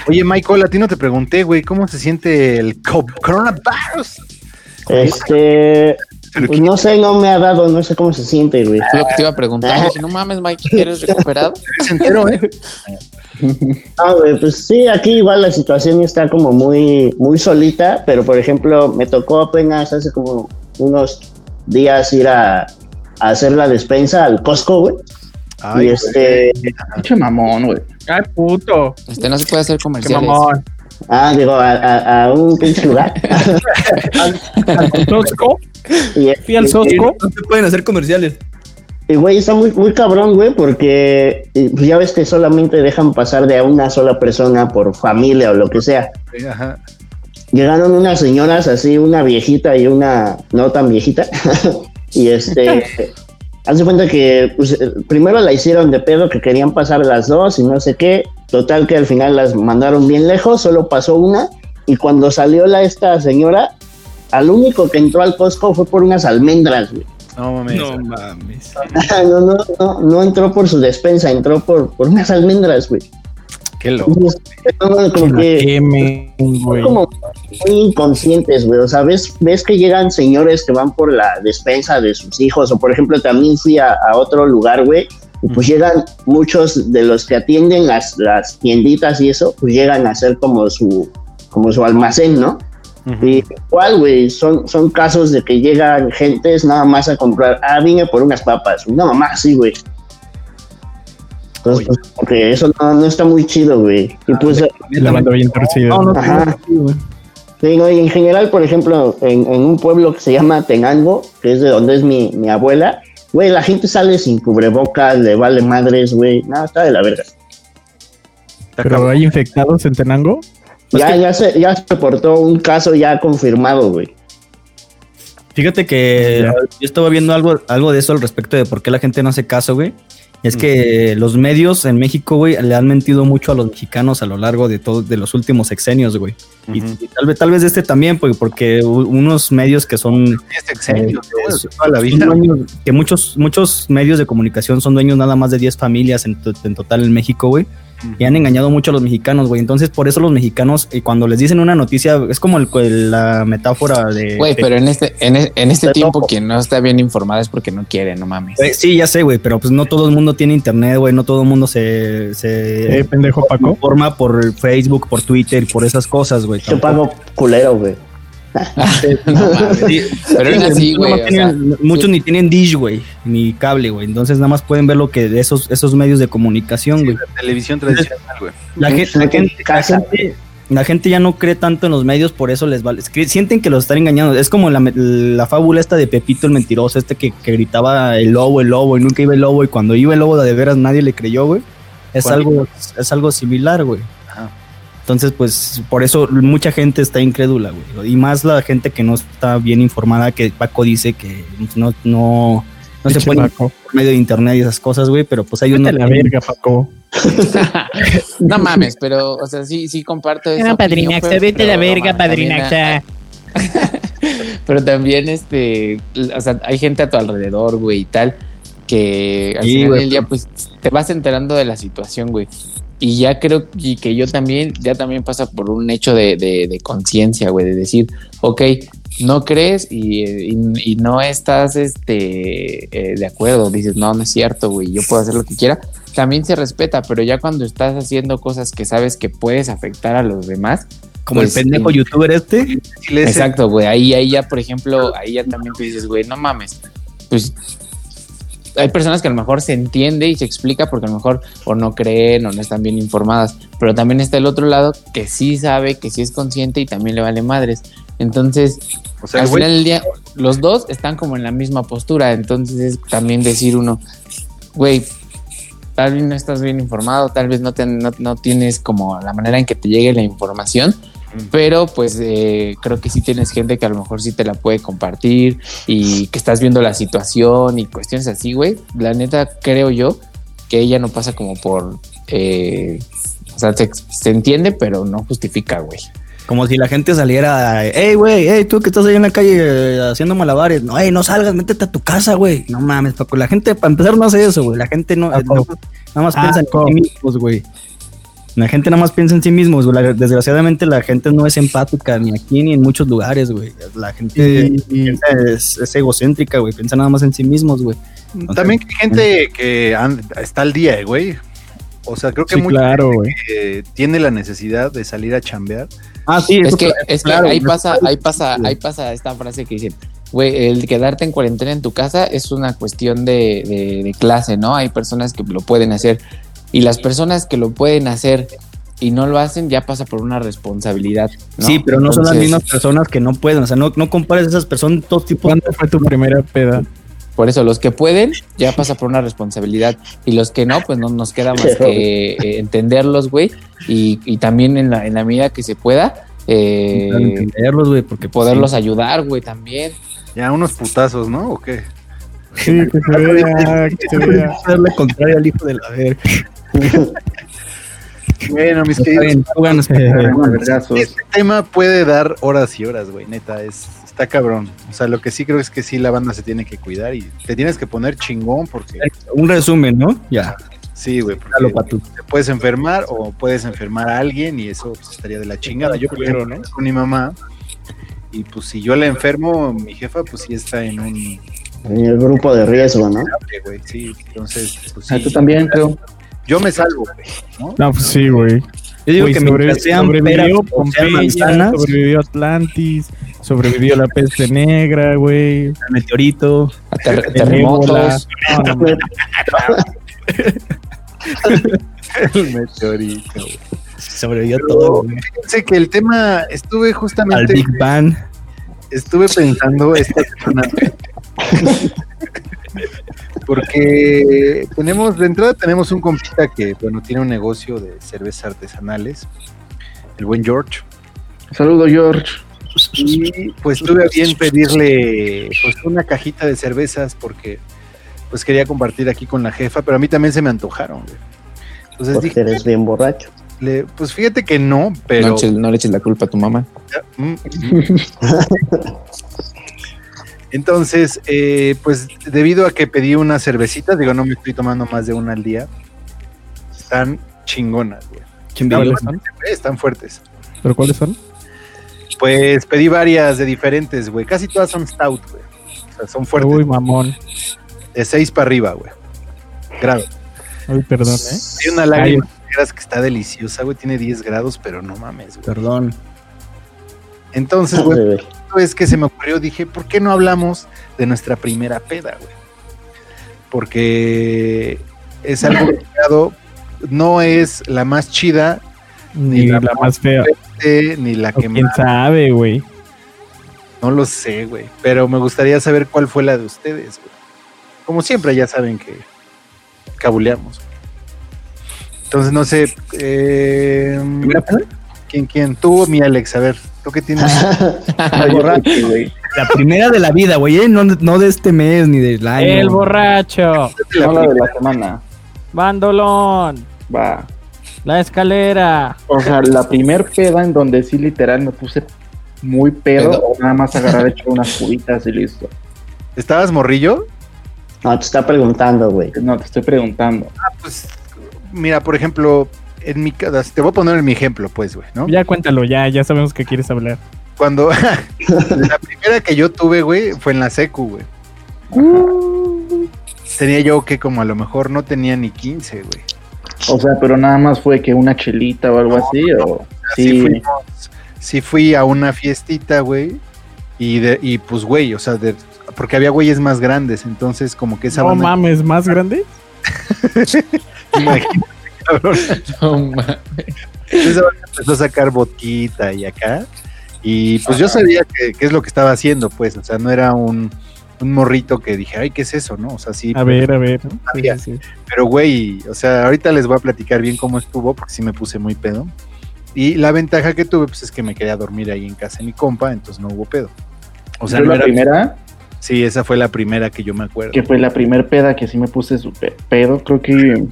Oye, Michael, a ti no te pregunté, güey, ¿cómo se siente el co- coronavirus? Este, pues no sé, no me ha dado, no sé cómo se siente, güey. Fue lo que te iba a preguntar. Dije, no mames, Mike, ¿eres recuperado? ¿Eres entero, eh? Ah, pues sí, aquí igual la situación está como muy, muy solita, pero por ejemplo, me tocó apenas hace como unos días ir a, a hacer la despensa al Costco, güey. Ay, y este, Pinche mamón, güey. Ay, puto. Este no se puede hacer Qué comerciales. mamón. ah, digo, a, a- a un pinche lugar. Al Sosco. y, Fui al Sosco. No se pueden hacer comerciales. Y güey, está muy, muy cabrón, güey, porque pues ya ves que solamente dejan pasar de a una sola persona por familia o lo que sea. Ajá. Llegaron unas señoras así, una viejita y una no tan viejita. y este, hace cuenta que pues, eh, primero la hicieron de pedo que querían pasar las dos y no sé qué. Total que al final las mandaron bien lejos, solo pasó una. Y cuando salió la esta señora, al único que entró al Costco fue por unas almendras, güey. No mames. No mames. no, no, no, no entró por su despensa, entró por, por unas almendras, güey. Qué loco. No, como que Quemen, güey. como muy inconscientes, güey. O sea, ves, ves que llegan señores que van por la despensa de sus hijos, o por ejemplo, también fui a, a otro lugar, güey. Y pues llegan muchos de los que atienden las, las tienditas y eso, pues llegan a hacer como su, como su almacén, ¿no? Y igual, güey, son, son casos de que llegan gentes nada más a comprar, ah, vine por unas papas, una mamá sí, güey. Entonces, pues, como que eso no, no está muy chido, güey. Y pues, La banda bien torcida. No, no, Ajá. sí, güey. Sí, no, y en general, por ejemplo, en, en un pueblo que se llama Tenango, que es de donde es mi, mi abuela, güey, la gente sale sin cubrebocas, le vale madres, güey. Nada, está de la verga. Pero hay infectados en Tenango. Ya, ya, se, ya se reportó un caso ya confirmado, güey. Fíjate que Ya. yo estaba viendo algo, algo de eso al respecto de por qué la gente no hace caso, güey. Y es que los medios en México, güey, le han mentido mucho a los mexicanos a lo largo de todos de los últimos sexenios, güey. Y- tal vez tal vez este también, porque, porque u- unos medios que son Eh, ¿no? es- De toda la son vida. dueños- que muchos muchos medios de comunicación son dueños nada más de 10 familias en total en México, güey. Y han engañado mucho a los mexicanos, güey. Entonces, por eso los mexicanos, eh, cuando les dicen una noticia, es como el- el- la metáfora de... Güey, pero en este, en, e- en este tiempo loco. quien no está bien informado es porque no quiere, no mames. Eh, sí, ya sé, güey, pero pues no todo el mundo tiene internet, güey. No todo el mundo se, se Eh, pendejo Paco. informa por Facebook, por Twitter, por esas cosas, güey. Yo pago culero, güey. No Pero sí, es así, muchos güey. no o sea, tienen- muchos ni tienen dish, güey, ni cable, güey. Entonces nada más pueden ver lo que de esos, esos medios de comunicación, güey. Televisión tradicional, güey. La, gente, la, gente, la casa, gente- la gente ya no cree tanto en los medios, por eso les vale. es que sienten que los están engañando. Es como la, la fábula esta de Pepito el mentiroso, este que, que gritaba el lobo, el lobo, y nunca iba el lobo, y cuando iba el lobo de veras nadie le creyó, güey. Es algo, es algo similar, güey. Entonces, pues, por eso mucha gente está incrédula, güey. Y más la gente que no está bien informada, que Paco dice que no, no, no se pone por medio de internet y esas cosas, güey, pero pues hay Vete uno a la verga, Paco. no mames, pero, o sea, sí, sí comparto eso. No, padrinaxa, vete a la verga, padrinaxa. Pero también, este, o sea, hay gente a tu alrededor, güey, y tal, que al Sí, final del día, pues, te vas enterando de la situación, güey. Y ya creo y que yo también, ya también pasa por un hecho de, de, de conciencia, güey, de decir, ok, no crees y, y- y no estás este, eh, de acuerdo, dices, no, no es cierto, güey, yo puedo hacer lo que quiera, también se respeta, pero ya cuando estás haciendo cosas que sabes que puedes afectar a los demás, como pues, el pendejo sí. youtuber este. Exacto, güey. Ahí, ahí ya, por ejemplo, ahí ya también tú dices, güey, no mames. Pues hay personas que a lo mejor se entiende y se explica porque a lo mejor o no creen o no están bien informadas. Pero también está el otro lado que sí sabe, que sí es consciente y también le vale madres. Entonces, O sea, al final del día, los dos están como en la misma postura. Entonces es también decir uno, güey, tal vez no estás bien informado, tal vez no, te- no, no tienes como la manera en que te llegue la información, pero pues eh, creo que sí tienes gente que a lo mejor sí te la puede compartir y que estás viendo la situación y cuestiones así, güey. La neta, creo yo que ella no pasa como por... eh, o sea, se, se entiende, pero no justifica, güey. Como si la gente saliera, hey, güey, hey, tú que estás ahí en la calle eh, haciendo malabares. No, hey, no salgas, métete a tu casa, güey. No mames, Paco. La gente, para empezar, no hace eso, güey. La gente no, ¿A eh, poco? nada más ¿A piensa en sí mismos, güey. La gente nada más piensa en sí mismos, güey. Desgraciadamente, la gente no es empática ni aquí ni en muchos lugares, güey. La gente Y- y- piensa- es, es egocéntrica, güey. Piensa nada más en sí mismos, güey. También que hay gente que está al día, güey. O sea, creo que Sí, mucha claro, gente que tiene la necesidad de salir a chambear. Ah, sí, Es que, claro, es que claro, ahí no- pasa, ahí pasa, ahí pasa esta frase que dicen, güey, el quedarte en cuarentena en tu casa es una cuestión de, de- de clase, ¿no? Hay personas que lo pueden hacer y las personas que lo pueden hacer y no lo hacen ya pasa por una responsabilidad. ¿no? Sí, pero no son las mismas personas que no pueden. O sea, no, no compares esas personas, todos tipos. ¿Cuándo fue tu primera peda? Por eso los que pueden ya pasa por una responsabilidad y los que no, pues no nos queda más que eh, entenderlos, güey, y, y también en la, en la medida que se pueda eh, entenderlos, güey, porque pues, poderlos sí. ayudar, güey, también. Ya unos putazos, ¿no? ¿O qué? Sí, que se vea, que se vea. Darle contrario al hijo de la verga. Bueno, mis queridos, este tema puede dar horas y horas, güey, neta, es, está cabrón. O sea, lo que sí creo es que sí la banda se tiene que cuidar y te tienes que poner chingón porque Un resumen, ¿no? Ya. sí, güey, porque te puedes enfermar o puedes enfermar a alguien y eso pues, estaría de la chingada. Yo, por ejemplo, con mi mamá y pues si yo la enfermo, mi jefa pues sí está en un En el grupo de riesgo, ¿no? güey, sí, entonces pues Ah, sí, tú también, creo. Yo me salvo, güey, ¿no? No, pues sí, güey. Yo digo que sobre- mientras sean peras sobrevivió sean Pompeya, sobrevivió Atlantis, sobrevivió la peste negra, güey. el meteorito. A ter- el ébola. terremotos. No, no, El meteorito, güey. Sobrevivió Pero- todo, güey. Fíjense que el tema estuve Al justamente Big Bang. estuve pensando esta semana porque tenemos de entrada tenemos un compita que bueno tiene un negocio de cervezas artesanales el buen George Saludo, George. y pues tuve a bien pedirle pues una cajita de cervezas porque pues quería compartir aquí con la jefa pero a mí también se me antojaron güey. entonces Porque dije eres bien borracho. le- pues fíjate que no pero No, no le eches la culpa a tu mamá. Entonces, eh, pues debido a que pedí unas cervecitas, digo, no me estoy tomando más de una al día, están chingonas, güey. ¿Quién Están, fuertes, están fuertes. ¿Pero cuáles son? Pues pedí varias de diferentes, güey. Casi todas son stout, güey. O sea, son fuertes. Uy, mamón. De 6 para arriba, güey. Grado. Uy, perdón, ¿eh? Hay una lágrima negras que está deliciosa, güey. Tiene 10 grados, pero no mames, güey. Perdón. Entonces, güey, es que se me ocurrió, dije, ¿por qué no hablamos de nuestra primera peda, güey? Porque es algo complicado, no es la más chida, Ni la la, más fea. ni la O que quién más, sabe, güey. no lo sé, güey, pero me gustaría saber cuál fue la de ustedes, güey. Como siempre, ya saben que cabuleamos. Entonces, no sé, eh, ¿quién, quién? Tú o mi Alex, a ver, ¿tú qué tienes? Borracho, güey. La primera de la vida, güey, ¿eh? no, no de este mes ni del año. El borracho. No la de la semana. Bandolón. Va. La escalera. O sea, la primer peda en donde sí literal me puse muy pedo, Pedo. o nada más agarrar hecho unas cubitas y listo. ¿Estabas morrillo? No, te está preguntando, güey. No, te estoy preguntando. Pues, mira, por ejemplo, en mi casa, te voy a poner en mi ejemplo, pues, güey, ¿no? Ya cuéntalo, ya, ya sabemos que quieres hablar. Cuando la primera que yo tuve, güey, fue en la secu, güey. Tenía yo que como a lo mejor no tenía ni 15, güey. O sea, pero nada más fue que una chelita o algo así, o Sí, sí. fuimos- sí fui a una fiestita, güey. Y, de, y pues, güey, o sea, de- porque había güeyes más grandes, entonces como que esa No banda... mames, ¿más grande? imagínate, cabrón. No mames. Banda empezó a sacar vodquita y acá. Y pues yo sabía que, que es lo que estaba haciendo, pues, o sea, no era un, un morrito que dije, ay, ¿qué es eso? ¿No? O sea, sí. A ver, a ver. Sí, Había. sí, sí. Pero, güey, o sea, ahorita les voy a platicar bien cómo estuvo, porque sí me puse muy pedo. Y la ventaja que tuve, pues es que me quedé a dormir ahí en casa de mi compa, entonces no hubo pedo. O sea, no la era- primera, Sí, esa fue la primera que yo me acuerdo. que fue la primer peda que sí me puse súper pedo, creo que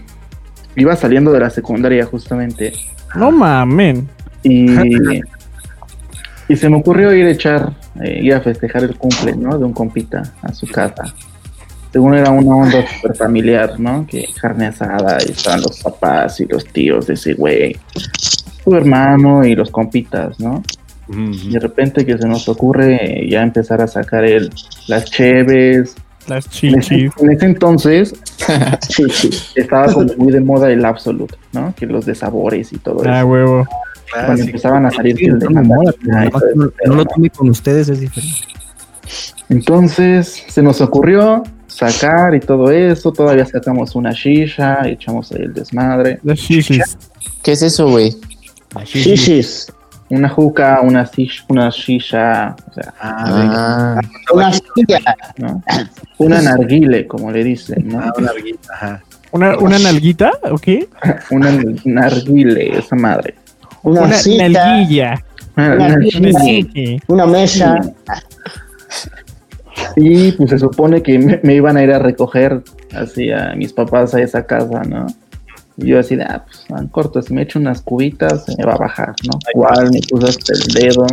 iba saliendo de la secundaria justamente. No mamen. Y, y se me ocurrió ir a echar, eh, ir a festejar el cumple, ¿no? De un compita a su casa. Según era una onda súper familiar, ¿no? Que carne asada, y estaban los papás y los tíos de ese güey, su hermano y los compitas, ¿no? Y de repente que se nos ocurre ya empezar a sacar el, las cheves, Las En ese, chichis. en ese entonces estaba como muy de moda el Absolute, ¿no? Que los de sabores y todo Ah, eso. huevo. Cuando Clásico. empezaban a salir Sí, el de nomás todo no, lo tomé con ustedes, es diferente. Entonces se nos ocurrió sacar y todo eso. Todavía sacamos una shisha, echamos ahí el desmadre. Las chichis. ¿Qué es eso, güey? Shishis. Una juca, una, shish- una shisha, o sea, Ah. Ah, Una silla. ¿no? Una narguile, como le dicen, ¿no? Ah, una larguita, ajá. ¿Una, una nalguita? ¿O qué? Una narguile, esa madre. Una, Una silla. nalguilla. Una Una narguile. Sí. Una mesa. Y pues se supone que me, me iban a ir a recoger así a mis papás a esa casa, ¿no? Y yo así de, ah, pues en corto, si me echo unas cubitas se me va a bajar, ¿no? Igual me puse hasta el dedo.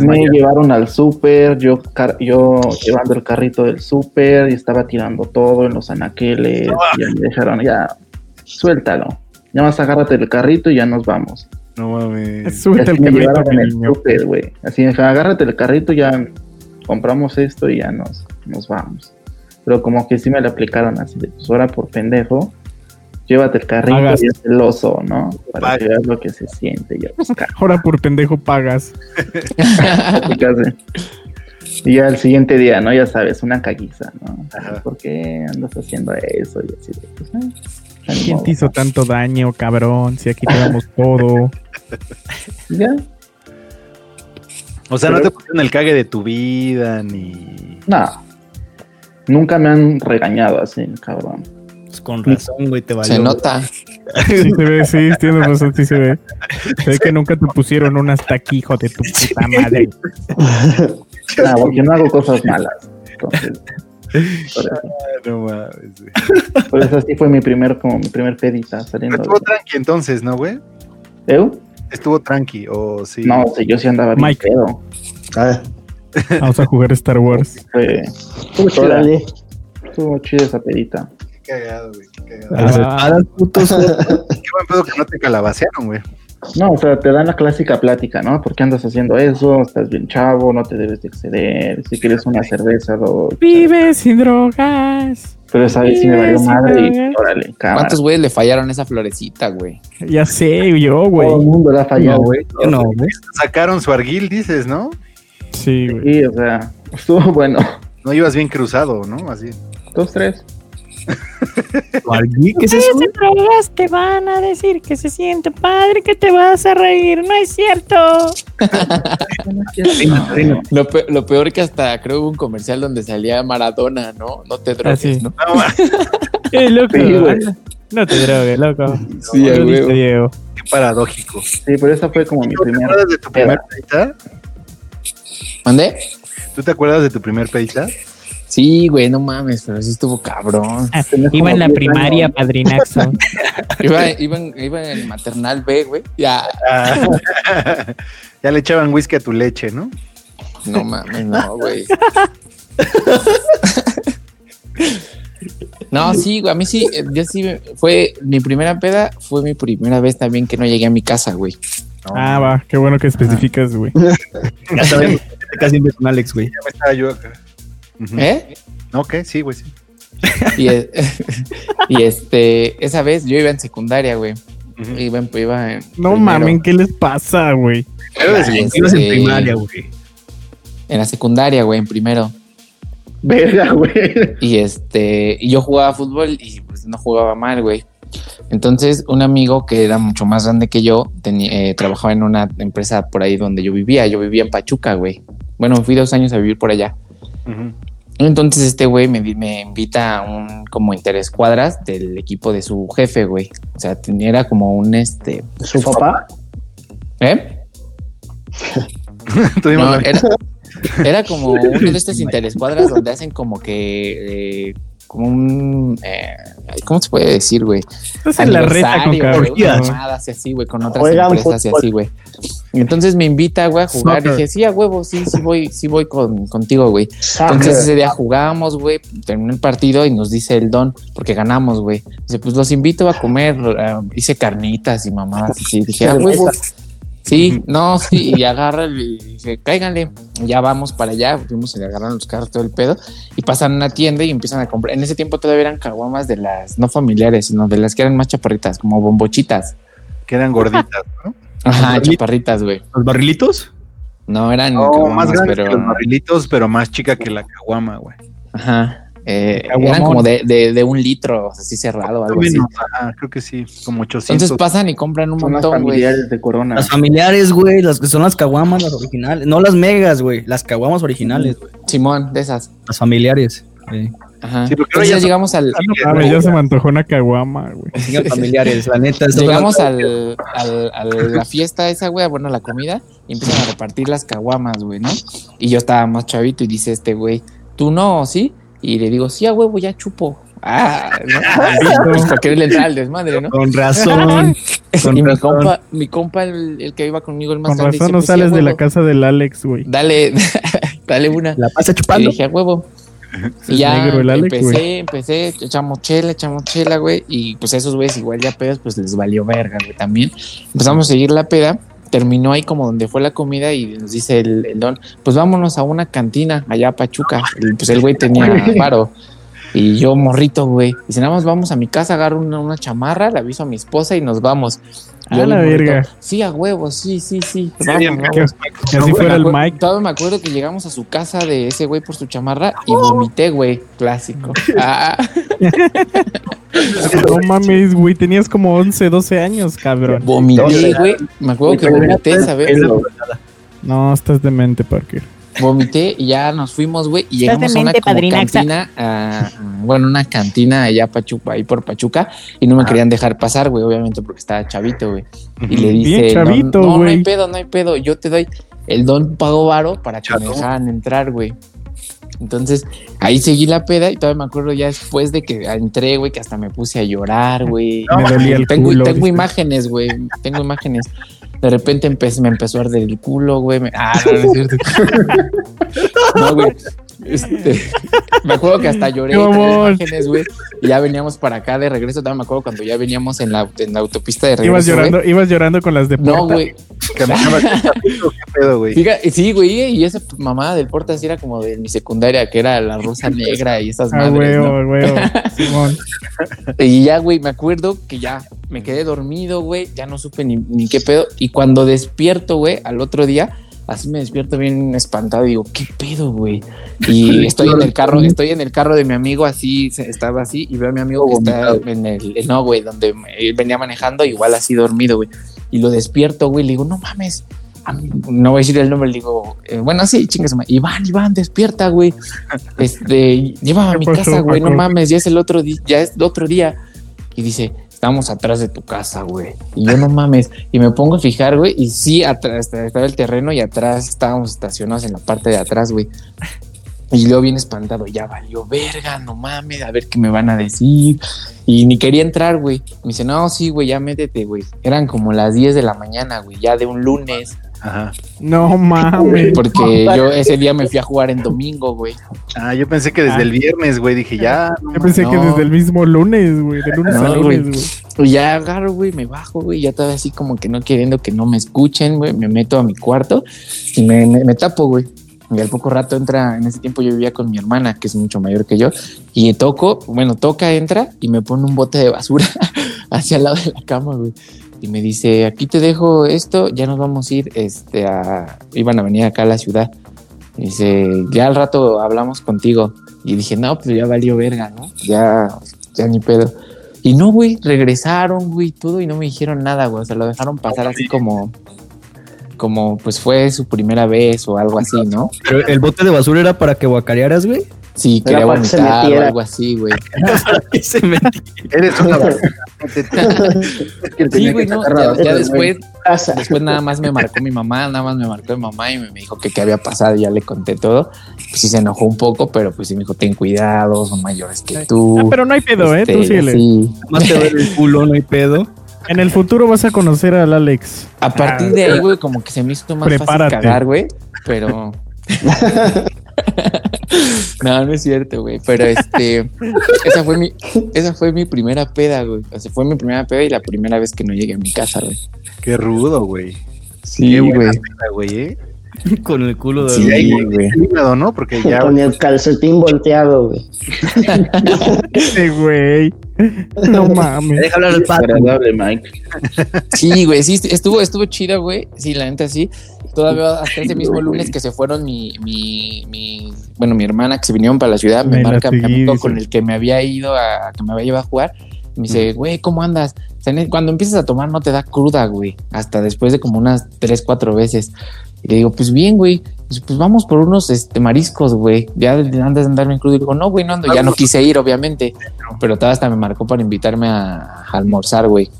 Me llevaron al súper, yo, yo llevando el carrito del súper y estaba tirando todo en los anaqueles. Y ya me dejaron, ya, suéltalo. Ya más agárrate el carrito y ya nos vamos. No mames. Súbete me carrito, llevaron en el súper, güey. Así me dijeron, agárrate el carrito, ya compramos esto y ya nos, nos vamos. Pero como que sí me lo aplicaron así de, pues ahora por pendejo, llévate el carrito Pagas. y es el oso, ¿no? Para Pagas. que veas lo que se siente. Ya, pues, Ahora por pendejo pagas. Y ya el siguiente día, ¿no? Ya sabes, una caguiza, ¿no? Ajá. ¿Por qué andas haciendo eso? Y así de, pues, eh, ¿Quién modo. te hizo tanto daño, cabrón? Si aquí te damos todo. Ya, O sea, no te pusieron el cague de tu vida, ni. no. Nunca me han regañado así, cabrón. Con razón, güey, te valió. se nota. Sí se ve, sí, tienes razón, sí se ve. Se ve que nunca te pusieron un hasta aquí, hijo de tu puta madre. Ah, porque no hago cosas malas. Entonces, por eso. No mames. güey. Por eso así fue mi primer, como mi primer pedita saliendo. Estuvo tranqui entonces, ¿no, güey? ¿Eu? Estuvo tranqui, o sí. No, sí, yo sí andaba bien Mike. pedo. Ah, Vamos a jugar Star Wars. Fue, estuvo chida, estuvo chida esa pedita. Qué cagado, güey. Qué cagado. Las Ah. espadas, putos. Qué buen pedo que no te calabacearon, güey. No, o sea, te dan la clásica plática, ¿no? ¿Por qué andas haciendo eso? Estás bien chavo, no te debes de exceder. Si quieres una cerveza, lo... Vive sin drogas. Pero esa vez sí me valió madre y órale, cámara. ¿Cuántos güeyes le fallaron esa florecita, güey? Ya sé, yo, Todo güey. el mundo la ha fallado. No, güey. Yo no, güey. Sacaron su arguil, dices, ¿no? Sí, güey. Sí, o sea, estuvo bueno. No ibas bien cruzado, ¿no? Así. Dos, tres. ¿Qué es eso? te van a decir que se siente padre, que te vas a reír, no es cierto. Lo, pe- lo peor que hasta creo hubo un comercial donde salía Maradona, ¿no? No te drogues, sí. ¿no? No, Eh, loco. Sí. No te drogues, loco. Sí, a Lo dice huevo. Diego. qué paradójico. Sí, pero esa fue como mi ¿Tú te primera. acuerdas de tu primer pedita? ¿Mandé? ¿Tú te acuerdas de tu primer pedita? Sí, güey, no mames, pero sí estuvo cabrón. Tenía Iba en la 10 primaria, años. padrinazo. Iba, iba, en, iba en el maternal B, güey. Ya, Ah, ya le echaban whisky a tu leche, ¿no? no mames, no, güey. No, sí, güey, a mí sí, eh, yo sí, fue mi primera peda, fue mi primera vez también que no llegué a mi casa, güey. No, Ah, va. Qué bueno que especificas, güey. Ya sabes, casi siempre con Alex, güey. Ya me estaba yo acá. Ujú. ¿Eh? Ok, sí, güey, sí. Y, y este, esa vez yo iba en secundaria, güey. Ujú. Iba en, iba en No mamen, ¿qué les pasa, güey? Segundo. Ibas en primaria, güey. En la secundaria, güey, en primero. Verga, güey. Y este, y yo jugaba fútbol y pues no jugaba mal, güey. Entonces, un amigo que era mucho más grande que yo, tenía, eh, trabajaba en una empresa por ahí donde yo vivía. Yo vivía en Pachuca, güey. Bueno, fui dos años a vivir por allá. Entonces, este güey me, vi- me invita a un como interescuadras del equipo de su jefe, güey. O sea, tenía era como un este. ¿Su papá? ¿Eh? No, era, era como uno de estos interescuadras donde hacen como que. eh, como un. eh, ¿Cómo se puede decir, güey? Estás en la reta con Aniversario, güey, cabrón. unas mamadas y así, güey, con otras Juegan empresas y así, güey. Y entonces me invita, güey, a jugar. Soccer. Dije, sí, a huevo, sí, sí voy, sí voy con, contigo, güey. Entonces ese día jugábamos, güey, terminó el partido y nos dice el don, porque ganamos, güey. Dice, pues los invito a comer, eh, hice carnitas y mamadas así. Dije, ah, huevo. Sí, no, sí, y agarra y dice, cáiganle, ya vamos para allá, fuimos y le agarran los carros todo el pedo y pasan a una tienda y empiezan a comprar. En ese tiempo todavía eran caguamas de las no familiares, sino de las que eran más chaparritas, como bombochitas. Que eran gorditas, ¿no? Ajá, chaparritas, güey. ¿Los barrilitos? No, eran No, caguamas, más grandes pero... que los barrilitos, pero más chica que la caguama, güey. Ajá. eh, eran como de, de, de un litro, así cerrado, algo así. Creo que sí, como 800. Entonces pasan y compran un Son las montón, güey. familiares de Corona. Las familiares, güey, las que son las caguamas, las originales. No las megas, güey, las caguamas originales, güey. Simón, de esas. Las familiares. Sí. Ajá. Sí, Entonces ya llegamos al, A ver, ya se me antojó una caguama, güey. Familiares, la neta. Llegamos al, al- a la fiesta esa, güey, bueno, a la comida, y empiezan a repartir las caguamas, güey, ¿no? Y yo estaba más chavito y dice este güey, ¿tú no, sí? Y le digo, sí, a huevo, ya chupo. Ah, ¿no? Pues para quererle entrar al desmadre, ¿no? Con razón. Con y mi razón. compa, mi compa, el, el que iba conmigo, el más Con grande, razón dice, no pues, sí, sales de la casa del Alex, güey. Dale, dale una. La pasa Y chupando. dije, a huevo. Y ya negro el Alex, empecé, empecé, echamos chela, echamos chela, güey. Y pues esos güeyes igual ya pedos, pues les valió verga, güey, también. Empezamos a seguir la peda. Terminó ahí como donde fue la comida y nos dice el, el don, pues vámonos a una cantina allá a Pachuca. El- pues el güey tenía paro. Y yo morrito, güey. Dice, nada más vamos a mi casa, agarro una, una chamarra, le aviso a mi esposa y nos vamos. Y A yo la verga. Sí, a huevo, sí, sí, sí. Vamos, vamos. que así fuera el Mike. Todavía me acuerdo que llegamos a su casa de ese güey por su chamarra y vomité, güey. Clásico. Ah, No mames, güey. Tenías como 11, 12 años, cabrón. vomité, güey. Me acuerdo que vomité, ¿sabes? No, estás demente, Parker. Vomité y ya nos fuimos, güey. Y llegamos a una padrinaxa. cantina, a- a- bueno, una cantina allá Pachuca, ahí por Pachuca. Y no me querían dejar pasar, güey, obviamente porque estaba chavito, güey. Y le dice, no, chavito, no, hay pedo, no hay pedo. Yo te doy. El don pagó varo para que me Chato. dejaran entrar, güey. Entonces, ahí seguí la peda y todavía me acuerdo ya después de que entré, güey, que hasta me puse a llorar, güey. Me dolía el tengo, culo. tengo imágenes, güey. Tengo imágenes. De repente me empezó a arder el culo, güey. me- Ah, no, no es cierto. no, güey. Este, me acuerdo que hasta lloré. Imágenes, güey. Y ya veníamos para acá de regreso. También me acuerdo cuando ya veníamos en la, en la autopista de regreso. Ibas llorando, ibas llorando con las de No, puerta. güey. Que me llama- ¿Qué pedo, güey? Fíjate, sí, güey. Y esa mamada del porta sí era como de mi secundaria, que era la rosa negra y esas Ah, madres, huevo, ¿no? huevo. Simón. Y ya, güey, me acuerdo que ya me quedé dormido, güey, ya no supe ni, ni qué pedo. Y cuando despierto, güey, al otro día, así me despierto bien espantado y digo, ¿qué pedo, güey? Y estoy en el carro, estoy en el carro de mi amigo, así, estaba así, y veo a mi amigo que está en el, no, güey, donde él venía manejando, igual así dormido, güey. Y lo despierto, güey, le digo, no mames. No voy a decir el nombre, le digo, eh, bueno, sí, chingas, Iván, Iván, despierta, güey. Este, llévame a ¿Qué mi pasó, casa, güey, no mames, ya es el otro día, ya es el otro día. Y dice, estamos atrás de tu casa, güey. Y yo no mames. Y me pongo a fijar, güey. Y sí, atrás estaba el terreno y atrás estábamos estacionados en la parte de atrás, güey. Y yo bien espantado, ya valió verga, no mames, a ver qué me van a decir. Y ni quería entrar, güey. Me dice, no, sí, güey, ya métete, güey. Eran como las 10 de la mañana, güey, ya de un lunes. Ajá. No mames. Porque yo ese día me fui a jugar en domingo, güey. Ah, yo pensé que desde Ah. el viernes, güey, dije, ya. no Yo pensé que desde el mismo lunes, güey. De lunes No, a güey. lunes, güey. Y ya agarro, güey, me bajo, güey, ya todavía así como que no queriendo que no me escuchen, güey, me meto a mi cuarto y me, me- me tapo, güey. Y al poco rato entra, en ese tiempo yo vivía con mi hermana, que es mucho mayor que yo, y toco, bueno, toca, entra y me pone un bote de basura hacia el lado de la cama, güey. Y me dice, aquí te dejo esto, ya nos vamos a ir, este, a, iban a venir acá a la ciudad. Y dice, ya al rato hablamos contigo. Y dije, no, pues ya valió verga, ¿no? Ya, ya ni pedo. Y no, güey, regresaron, güey, todo y no me dijeron nada, güey. O sea, lo dejaron pasar así como, como, pues fue su primera vez o algo así, ¿no? Pero el bote de basura era para que guacarearas, güey. Sí, Era quería que vomitar o algo así, güey. Eres una Sí, güey, no, ya, ya después, nada más me marcó mi mamá, nada más me marcó mi mamá y me, dijo que qué había pasado y ya le conté todo. Pues sí se enojó un poco, pero pues sí me dijo, ten cuidado, son mayores que tú. Ah, pero no hay pedo, ¿eh? Este, Tú síguele. sí. Más te duele el culo, no hay pedo. En el futuro vas a conocer al Alex. A partir de ahí, güey, como que se me hizo más Prepárate. fácil cagar, güey. Pero. no, no es cierto, güey. Pero este. Esa fue mi, esa fue mi primera peda, güey. O sea, fue mi primera peda y la primera vez que no llegué a mi casa, güey. Qué rudo, güey. Sí, güey, ¿eh? Con el culo de Sí, ahí, güey. hígado, ¿no? Porque ya. Con el calcetín volteado, güey. Ese güey. No mames. Deja hablar al pato. Agradable, Mike. Sí, güey, sí, estuvo, estuvo chida, güey. Sí, la neta sí. Todavía hasta ese mismo lunes que se fueron mi, mi, mi, bueno, mi hermana que se vinieron para la ciudad, me, marca mi seguí, amigo dice. con el que me había ido a, que me había llevado a jugar. Me dice, güey, ¿cómo andas? Cuando empiezas a tomar no te da cruda, güey. Hasta después de como unas tres, cuatro veces. Y le digo, pues bien, güey. Pues, pues vamos por unos este, mariscos, güey. Ya andas de andarme en crudo. Y digo, no, güey, no ando. Ya no quise ir, obviamente. Pero todavía hasta me marcó para invitarme a, a almorzar, güey.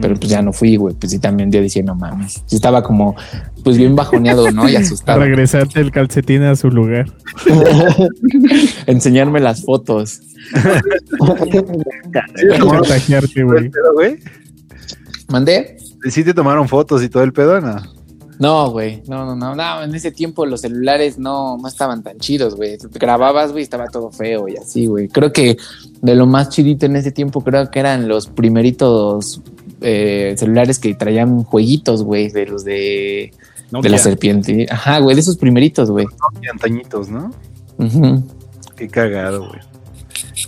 Pero pues ya no fui, güey. Pues sí, también yo decía, no mames. Sí estaba como, pues bien bajoneado, ¿no? Y asustado. Regresarte el calcetín a su lugar. Enseñarme las fotos. Güey. ¿Mandé? Sí te tomaron fotos y todo el pedo, ¿no? No, güey. No, no, no, no. En ese tiempo los celulares no, no estaban tan chidos, güey. Grababas, güey, estaba todo feo y así, güey. Creo que de lo más chidito en ese tiempo, creo que eran los primeritos eh, celulares que traían jueguitos, güey, de los de, de la serpiente. Ajá, güey, de esos primeritos, güey. Y antañitos, ¿no? Ujú. Qué cagado, güey.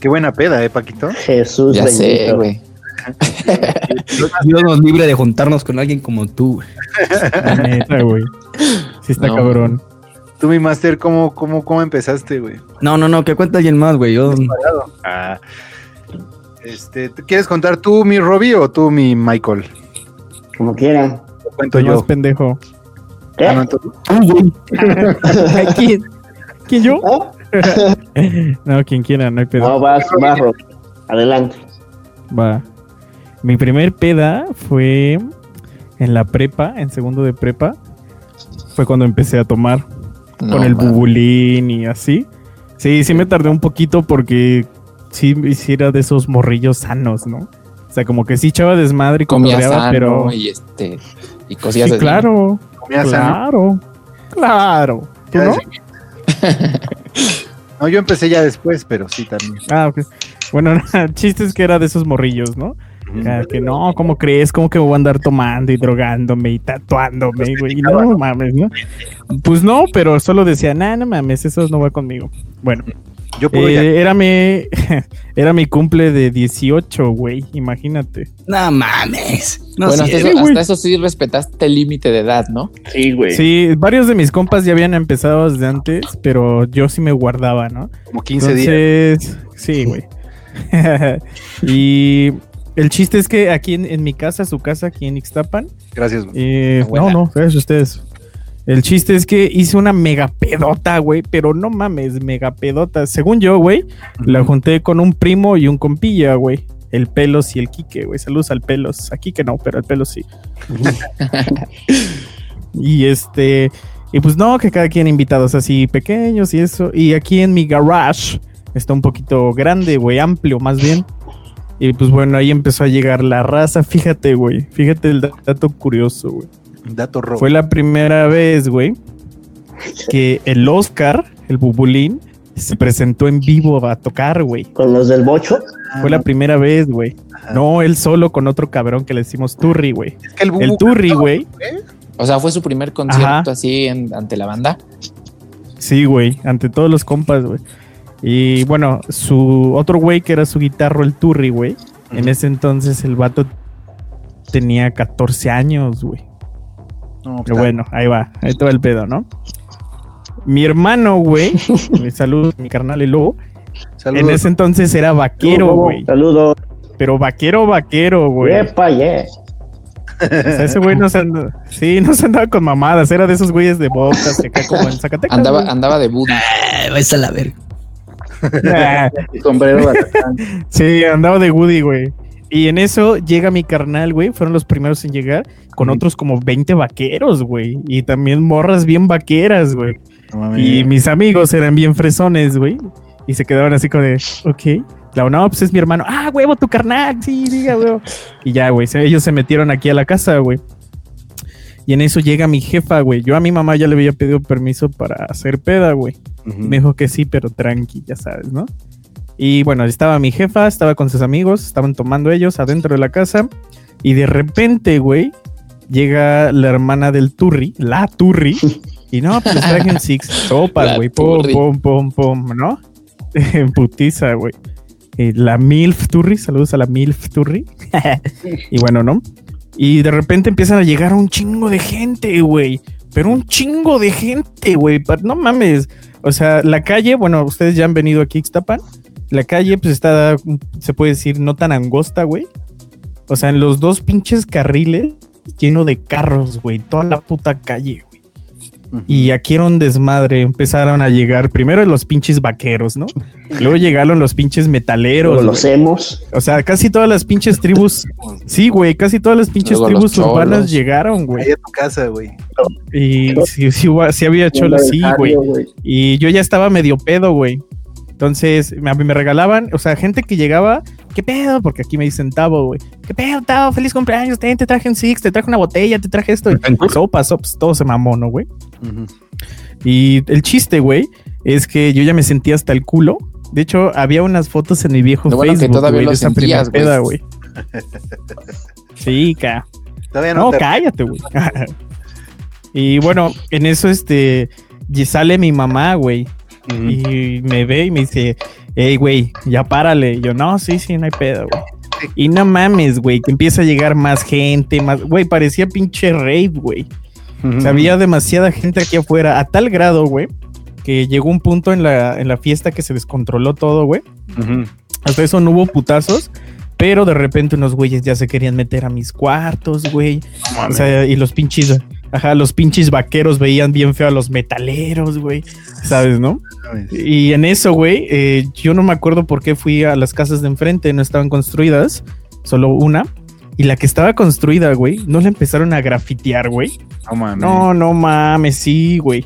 Qué buena peda, ¿eh, Paquito? Jesús Ya sé, güey. Dios nos libre de juntarnos con alguien como tú. güey. La neta, güey. Sí está No. cabrón. Tú, mi máster, ¿cómo, cómo, ¿cómo empezaste, güey? No, no, no, que cuenta alguien más, güey. Yo, Ah, este, ¿tú ¿Quieres contar tú, mi Robbie, o tú, mi Michael? Como quieran. Lo cuento más yo. pendejo. ¿Qué? Ah, no, tú- ¿Quién? ¿Quién yo? ¿Oh? No, quien quiera, no hay pedo. No, vas, vas, Ro. Adelante. Va. Mi primer peda fue en la prepa, en segundo de prepa. Fue cuando empecé a tomar No, con el bubulín y así. Sí, sí me tardé un poquito porque sí hiciera de esos morrillos sanos, ¿no? O sea, como que sí echaba desmadre y Comía sano pero y este y cosillas sí, así. claro, comías sano. claro, claro. ¿Tú no? No, yo empecé ya después, pero sí también. Ah, ok. Bueno, el chiste es que era de esos morrillos, ¿no? Que no, ¿cómo crees? ¿Cómo que voy a andar tomando y drogándome y tatuándome, güey? Y No mames, ¿no? Pues no, pero solo decía, nah, no mames, eso no va conmigo. Bueno, Yo puedo eh, ya. era mi era mi cumple de 18, güey, imagínate. no mames. No bueno, hasta eso, hasta eso sí respetaste el límite de edad, ¿no? Sí, güey. Sí, varios de mis compas ya habían empezado desde antes, pero yo sí me guardaba, ¿no? Como 15 días. Sí, güey. y el chiste es que aquí en, en mi casa, su casa, aquí en Ixtapan, Gracias, güey. Eh, no, no, gracias a ustedes. El chiste es que hice una mega pedota, güey, pero no mames, mega pedota. Según yo, güey, la junté con un primo y un compilla, güey. El Pelos y el Quique, güey. Saludos al Pelos. Aquí que no, pero al Pelos sí. y este, y pues no, que cada quien invitados así pequeños y eso. Y aquí en mi garage está un poquito grande, güey, amplio más bien. Y pues bueno, ahí empezó a llegar la raza. Fíjate, güey. Fíjate el dato curioso, güey. Dato rojo. Fue la primera vez, güey, que el Oscar, el Bubulín, se presentó en vivo a tocar, güey. Con los del bocho. Fue la primera vez, güey. No, él solo con otro cabrón que le decimos Turri, güey. Es que el, El Turri, güey. O sea, fue su primer concierto Ajá. así en- ante la banda. Sí, güey, ante todos los compas, güey. Y bueno, su otro güey que era su guitarro, el Turri, güey. En ese entonces el vato tenía 14 años, güey. No, Pero bueno, ahí va, ahí todo el pedo, ¿no? Mi hermano, güey, mi salud, mi carnal el lobo, Saludos. en ese entonces era vaquero, güey. Saludos. Pero vaquero, vaquero, güey. Yepa, yeah. O sea, ese güey no se andaba, sí, no se andaba con mamadas, era de esos güeyes de botas que acá como en Zacatecas. Andaba, güey. andaba de Buda. Eh, vais a la verga. Sombrero sí, andaba de Woody, güey. Y en eso llega mi carnal, güey. Fueron los primeros en llegar con otros como 20 vaqueros, güey. Y también morras bien vaqueras, güey. No. Y mis amigos eran bien fresones, güey. Y se quedaban así como de, ok. Claro, no, pues es mi hermano. Ah, huevo, tu carnal. Sí, diga, huevo. Y ya, güey. Ellos se metieron aquí a la casa, güey. Y en eso llega mi jefa, güey. Yo a mi mamá ya le había pedido permiso para hacer peda, güey. Ujú. Me dijo que sí, pero tranqui, ya sabes, ¿no? Y bueno, estaba mi jefa, estaba con sus amigos, estaban tomando ellos adentro de la casa. Y de repente, güey, llega la hermana del Turri, la Turri, y no, pues traje Six sopas, güey, pum, pum, pum, ¿no? En putiza, güey. La MILF Turri, saludos a la MILF Turri. y bueno, ¿no? Y de repente empiezan a llegar un chingo de gente, güey. Pero un chingo de gente, güey. No mames. O sea, la calle, bueno, ustedes ya han venido aquí a Ixtapan. La calle, pues está, se puede decir, no tan angosta, güey. O sea, en los dos pinches carriles, lleno de carros, güey. Toda la puta calle, Y aquí era un desmadre. Empezaron a llegar primero los pinches vaqueros, ¿no? Luego llegaron los pinches metaleros. Luego los hemos. O sea, casi todas las pinches tribus. Sí, güey, casi todas las pinches Luego tribus urbanas llegaron, güey. Ahí a tu casa, güey. Y sí, sí, sí había cholos, sí, güey. Y yo ya estaba medio pedo, güey. Entonces, me- a mí me regalaban, o sea, gente que llegaba, ¿qué pedo? Porque aquí me dicen Tavo, güey. ¿Qué pedo, Tavo? Feliz cumpleaños, ten, te traje un Six, te traje una botella, te traje esto. Y sopas, sopas, todo se mamó, ¿no, güey? Y el chiste, güey, es que yo ya me sentía hasta el culo. De hecho, había unas fotos en mi viejo Lo bueno que Facebook, todavía güey, lo de esa primera güey. peda, güey. Sí, ca. Todavía no, No, te- cállate, güey. y bueno, en eso, este, y sale mi mamá, güey, y me ve y me dice, hey, güey, ya párale. Y yo, no, sí, sí, no hay pedo, güey. Y no mames, güey, que empieza a llegar más gente, más, güey, parecía pinche rave, güey. O sea, había demasiada gente aquí afuera, a tal grado, güey, que llegó un punto en la, en la fiesta que se descontroló todo, güey. Ujú. Hasta eso no hubo putazos, pero de repente unos güeyes ya se querían meter a mis cuartos, güey. O sea, y los pinches, ajá, los pinches vaqueros veían bien feo a los metaleros, güey. ¿Sabes, no? Y en eso, güey, eh, yo no me acuerdo por qué fui a las casas de enfrente, no estaban construidas, solo una. Y la que estaba construida, güey, no la empezaron a grafitear, güey. No mames. No, no mames, sí, güey.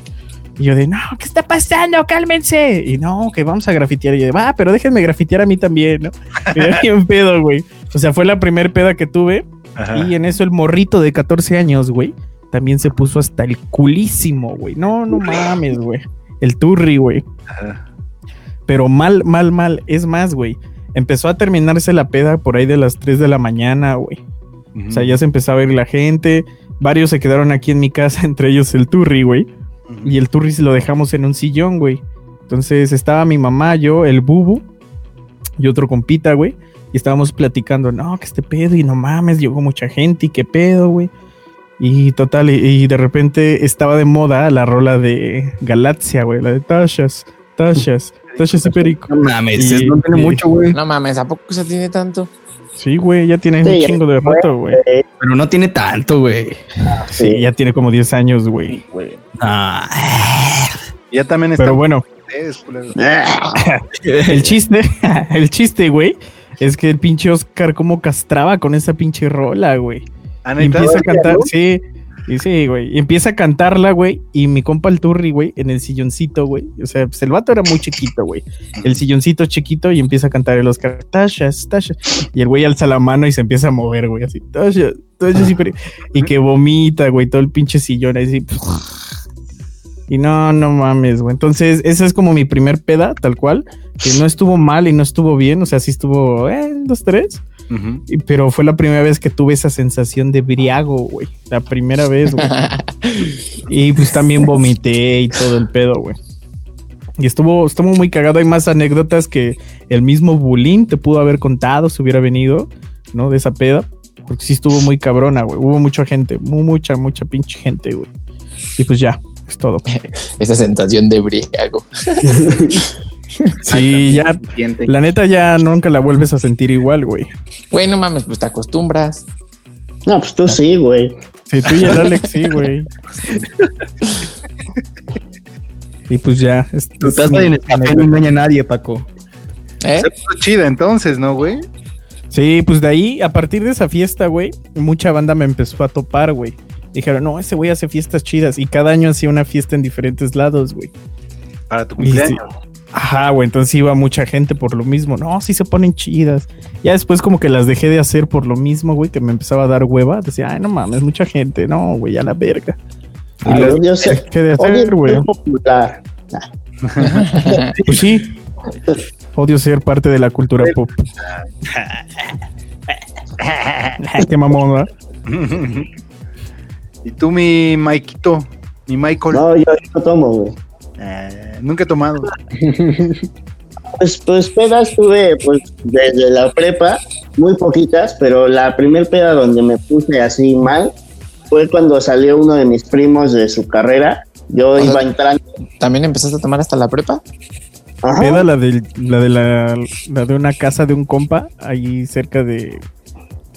Y yo de, no, ¿qué está pasando? Cálmense. Y no, que vamos a grafitear. Y yo de, va, pero déjenme grafitear a mí también, ¿no? Yo, bien pedo, güey. O sea, fue la primer peda que tuve. Ajá. Y en eso el morrito de 14 años, güey, también se puso hasta el culísimo, güey. No, no mames, güey. El turri, güey. Pero mal, mal, mal. Es más, güey. Empezó a terminarse la peda por ahí de las 3 de la mañana, güey. O sea, ya se empezaba a ir la gente. Varios se quedaron aquí en mi casa, entre ellos el Turri, güey. Y el Turri se lo dejamos en un sillón, güey. Entonces estaba mi mamá, yo, el Bubu y otro compita, güey. Y estábamos platicando, no, que este pedo, y no mames, llegó mucha gente, y qué pedo, güey. Y total, y, y de repente estaba de moda la rola de Galaxia, güey, la de Tashas, Tashas, Tashas y Perico. No mames, Y- no tiene y- mucho, güey. No mames, ¿a poco se tiene tanto? Sí, güey, ya tiene Sí, un ya chingo de rato, güey. Pero no tiene tanto, güey. Sí, ya tiene como 10 años, güey. Ah. Ya también está. Pero bueno, el chiste, el chiste, güey, es que el pinche Oscar como castraba con esa pinche rola, güey. Ah, empieza a cantar, sí, y sí, güey. Y empieza a cantarla, güey. Y mi compa el Turri, güey, en el silloncito, güey. O sea, pues el vato era muy chiquito, güey. El silloncito chiquito y empieza a cantar el Oscar, Tashas, Tashas. Y el güey alza la mano y se empieza a mover, güey, así, Tashas, Tashas y, Peri-". y que vomita, güey, todo el pinche sillón así. Y no, no mames, güey. Entonces, esa es como mi primer peda, tal cual. Que no estuvo mal y no estuvo bien. O sea, sí estuvo, eh, dos, tres. Pero fue la primera vez que tuve esa sensación de briago, güey. La primera vez, güey. y pues también vomité y todo el pedo, güey. Y estuvo, estuvo muy cagado. Hay más anécdotas que el mismo Bulín te pudo haber contado si hubiera venido, ¿no? De esa peda. Porque sí estuvo muy cabrona, güey. Hubo mucha gente, mu- mucha, mucha pinche gente, güey. Y pues ya, es todo. Esa sensación de briago. Sí, ya, la neta ya nunca la vuelves a sentir igual, güey. Güey, no mames, pues te acostumbras. No, pues tú sí, güey. Sí, tú y el Alex, sí, güey. Y pues ya. Tu taza mi en el café no engaña a nadie, Paco. ¿Eh? Se puso chida entonces, ¿no, güey? Sí, pues de ahí, a partir de esa fiesta, güey, mucha banda me empezó a topar, güey. Dijeron, no, ese güey hace fiestas chidas. Y cada año hacía una fiesta en diferentes lados, güey. Para tu Y sí. Ajá, güey, entonces iba mucha gente por lo mismo. No, sí se ponen chidas. Ya después como que las dejé de hacer por lo mismo, güey, que me empezaba a dar hueva. Decía, ay, no mames, mucha gente. No, güey, a la verga. Y las yo sé. dejé de hacer, güey. Pues sí. Odio ser parte de la cultura pop. Qué mamón, ¿verdad? ¿Y tú, mi Maikito? Mi Michael. No, yo no tomo, güey. Eh, nunca he tomado. Pues, pues pedas tuve pues desde la prepa, muy poquitas, pero la primer peda donde me puse así mal fue cuando salió uno de mis primos de su carrera. Yo iba entrando. ¿También empezaste a tomar hasta la prepa? Ajá. Peda la, del- la de la, la de una casa de un compa, ahí cerca de,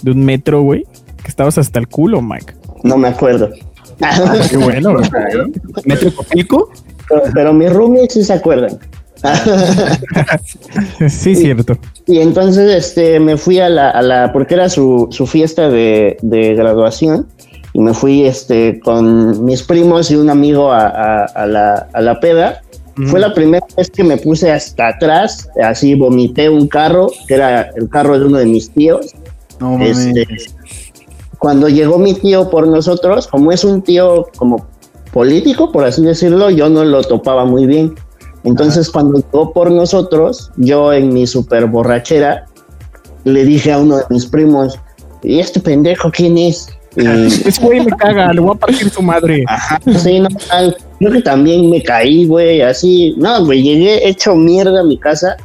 de un metro, güey. Que estabas hasta el culo, Mike. No me acuerdo. Qué bueno, güey. ¿Metro Copilco? Pero, pero mis roomies sí se acuerdan. Sí, cierto. Y entonces este me fui a la, a la porque era su, su fiesta de, de graduación y me fui este con mis primos y un amigo a, a- a la, a la peda. Fue la primera vez que me puse hasta atrás, así vomité un carro, que era el carro de uno de mis tíos. No. Este, cuando llegó mi tío por nosotros, como es un tío como político, por así decirlo, yo no lo topaba muy bien. Entonces, cuando llegó por nosotros, yo en mi super borrachera le dije a uno de mis primos, ¿y este pendejo quién es? Y Ese güey me caga, le voy a partir su madre. sí, no, tal. Creo que también me caí, güey, así. No, güey, llegué hecho mierda a mi casa.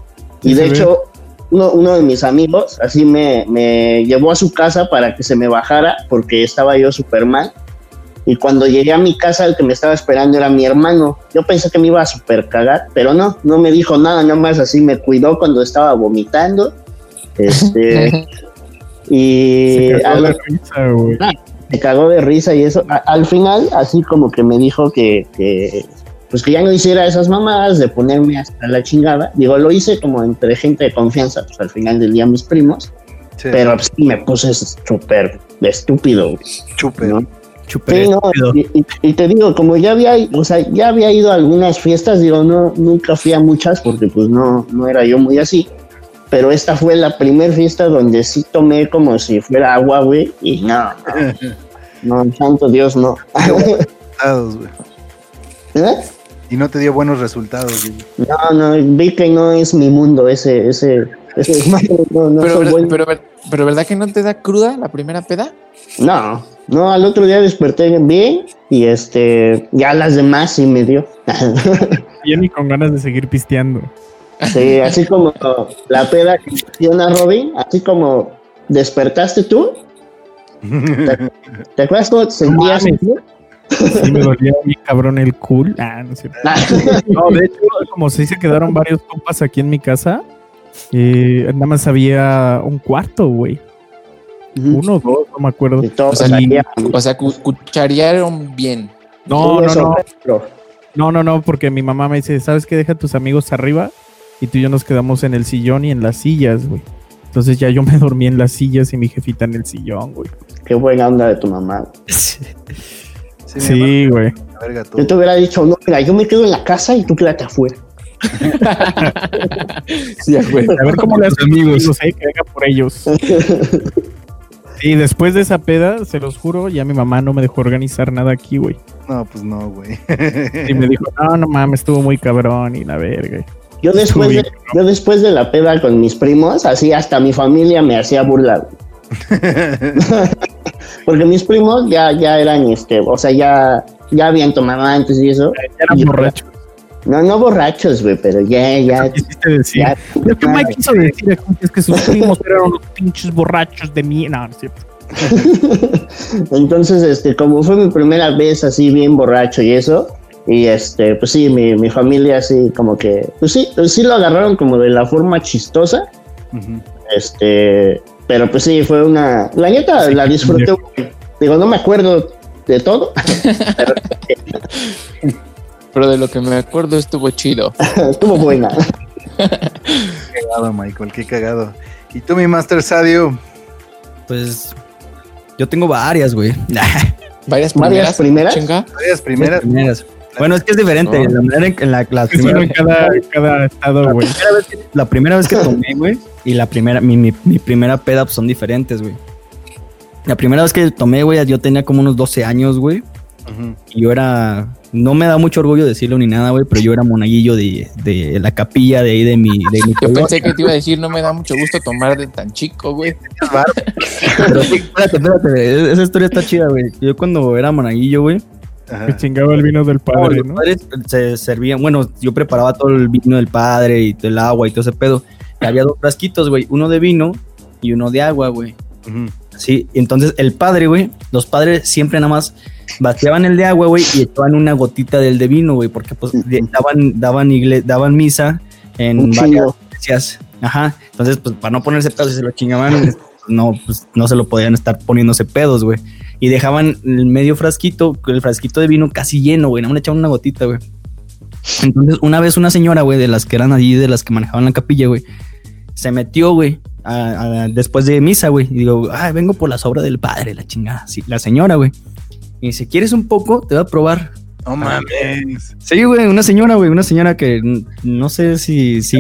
Y de hecho, uno, uno de mis amigos así me, me llevó a su casa para que se me bajara porque estaba yo súper mal. Y cuando llegué a mi casa, el que me estaba esperando era mi hermano. Yo pensé que me iba a super cagar, pero no, no me dijo nada, nada más así me cuidó cuando estaba vomitando. Este, y Se cagó de risa, güey. me cagó de risa y eso. A- al final, así como que me dijo que, que, pues que ya no hiciera esas mamadas de ponerme hasta la chingada. Digo, lo hice como entre gente de confianza, pues al final del día mis primos, Sí, pero sí me puse súper estúpido. chupe. ¿no? Sí, no, y, y- y te digo, como ya había, o sea, ya había ido a algunas fiestas, digo, no, nunca fui a muchas porque pues no, no era yo muy así. Pero esta fue la primera fiesta donde sí tomé como si fuera agua, güey, y no, no, no, santo Dios, no. ¿Eh? Y no te dio buenos resultados, güey. No, no, vi que no es mi mundo ese, ese, ese no, no, Pero, ¿verdad que no te da cruda la primera peda? no, no, al otro día desperté bien y este, ya las demás sí me dio. Yo ni con ganas de seguir pisteando. sí, así como la peda que menciona Robin, así como despertaste tú, ¿te acuerdas cómo te sentías? Sí me dolía bien cabrón el cool. Ah, no. No, de hecho, como se dice, quedaron varios compas aquí en mi casa. Eh, nada más había un cuarto, güey. Uno o dos, no me acuerdo. O sea, salían. O sea, cu- cucharearon bien. No, no, no. No, no, no, porque mi mamá me dice, ¿sabes qué? Deja a tus amigos arriba y tú y yo nos quedamos en el sillón y en las sillas, güey. Entonces ya yo me dormí en las sillas y mi jefita en el sillón, güey. Qué buena onda de tu mamá. Sí, güey. Yo te hubiera dicho, no, mira, yo me quedo en la casa y tú quédate afuera. Sí, güey. A ver cómo le hacen amigos, eh, que venga por ellos. Y después de esa peda, se los juro, ya mi mamá no me dejó organizar nada aquí, güey. No, pues no, güey. Y me dijo, no, no mames, estuvo muy cabrón y la verga. Yo después, de, yo después de la peda con mis primos, así hasta mi familia me hacía burlar. Porque mis primos ya, ya eran, este, o sea, ya, ya habían tomado antes y eso. Ya eran Yo- borrachos. No, no borrachos, güey, pero ya, ya, Quisiste decir. ya. Lo que Mike quiso decir aquí es que sus primos eran unos pinches borrachos de mí. No, no es cierto. Entonces, este, como fue mi primera vez así bien borracho y eso, y este, pues sí, mi, mi familia así como que, pues sí, pues sí lo agarraron como de la forma chistosa, Ujú. este, pero pues sí, fue una, la neta la disfruté, digo, no me acuerdo de todo, pero Pero de lo que me acuerdo estuvo chido. estuvo buena. cagado, Michael, qué cagado. ¿Y tú, mi Master Sadio? Pues yo tengo varias, güey. ¿Varias Varias primeras. primeras? Chinga. Varias primeras. Primeras. Bueno, es que es diferente. No. La manera en la, la Es en cada, estado, güey. primera vez que, la primera vez que tomé, güey, y la primera, mi, mi, mi primera peda pues, son diferentes, güey. La primera vez que tomé, güey, yo tenía como unos 12 años, güey. Y yo era, no me da mucho orgullo decirlo ni nada, güey, pero yo era monaguillo de, de la capilla de ahí de mi, de mi Yo pensé que te iba a decir, no me da mucho gusto tomar de tan chico, güey. Pero sí, espérate, espérate, esa historia está chida, güey. Yo cuando era monaguillo, güey, Ajá. Que chingaba el vino del padre, los ¿no? padres se servían, bueno, yo preparaba todo el vino del padre y todo el agua y todo ese pedo. Y había dos frasquitos, güey, uno de vino y uno de agua, güey. Sí, entonces el padre, güey, los padres siempre nada más vaciaban el de agua, güey, y echaban una gotita del de vino, güey, porque pues daban, daban, igle- daban misa en Un varias iglesias. Ajá, entonces pues para no ponerse pedos y se lo chingaban, pues, no, pues no se lo podían estar poniéndose pedos, güey. Y dejaban el medio frasquito, el frasquito de vino casi lleno, güey, más le echaban una gotita, güey. Entonces, una vez una señora, güey, de las que eran allí, de las que manejaban la capilla, güey, se metió, güey, a- a- después de misa, güey. Y digo, ay, vengo por la sobra del padre, la chingada. Sí, la señora, güey. Y dice, ¿quieres un poco? Te voy a probar. No mames. Sí, güey, una señora, güey, una señora que no sé si dice.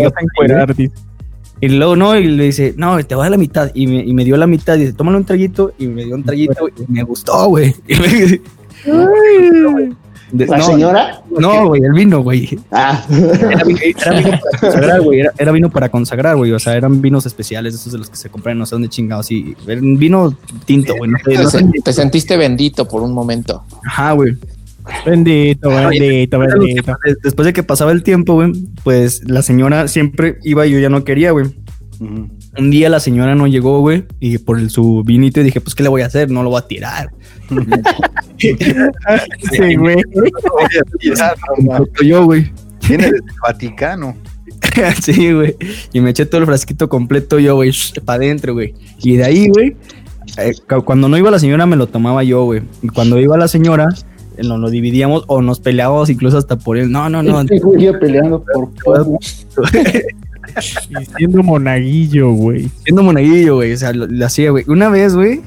Y luego no, y le dice, no, te voy a dar la mitad. Y me, y me dio la mitad. Y dice, tómale un traguito. Y me dio un traguito. Y me gustó, güey. Y me- De- ¿La no, señora? No, güey, el vino, güey. Ah, Era, vi- era vino para consagrar, güey. Era, era vino para consagrar, güey. O sea, eran vinos especiales, esos de los que se compran, no sé dónde chingados. Y vino tinto, güey. No sé, Te, no sé. te sentiste bendito por un momento. Ajá, güey. Bendito, bendito, bendito. Des- Después de que pasaba el tiempo, güey, pues la señora siempre iba y yo ya no quería, güey. Un día la señora no llegó, güey, y por el, su vinito dije, pues, ¿qué le voy a hacer? No lo voy a tirar. Sí, güey. Yo, güey. Viene del Vaticano. sí, güey. Y me eché todo el frasquito completo yo, güey, para adentro, güey. Y de ahí, güey, eh, cu- cuando no iba la señora me lo tomaba yo, güey. Y cuando iba la señora, eh, nos lo dividíamos o nos peleábamos incluso hasta por él. No, no, no. Este güey peleando por. Siendo monaguillo, güey. Siendo monaguillo, güey. O sea, lo, lo hacía, güey. Una vez, güey,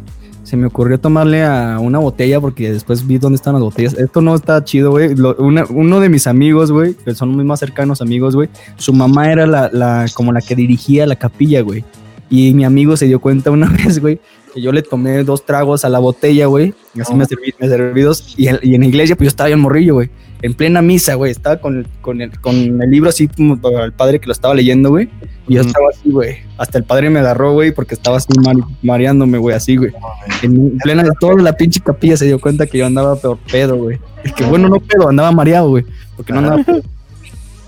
se me ocurrió tomarle a una botella porque después vi dónde están las botellas. Esto no está chido, güey. Uno de mis amigos, güey, que son mis más cercanos amigos, güey, su mamá era la, como la que dirigía la capilla, güey. Y mi amigo se dio cuenta una vez, güey, que yo le tomé dos tragos a la botella, güey. Y así me serví, me serví dos. Y, en- y en la iglesia, pues yo estaba bien morrillo, güey. En plena misa, güey. Estaba con, el- con, el, con el libro así como para el padre que lo estaba leyendo, güey. Y yo estaba así, güey. Hasta el padre me agarró, güey, porque estaba así mare- mareándome, güey, así, güey. En plena de toda la pinche capilla se dio cuenta que yo andaba peor pedo, güey. Es que bueno, no pedo, andaba mareado, güey. Porque no andaba pedo.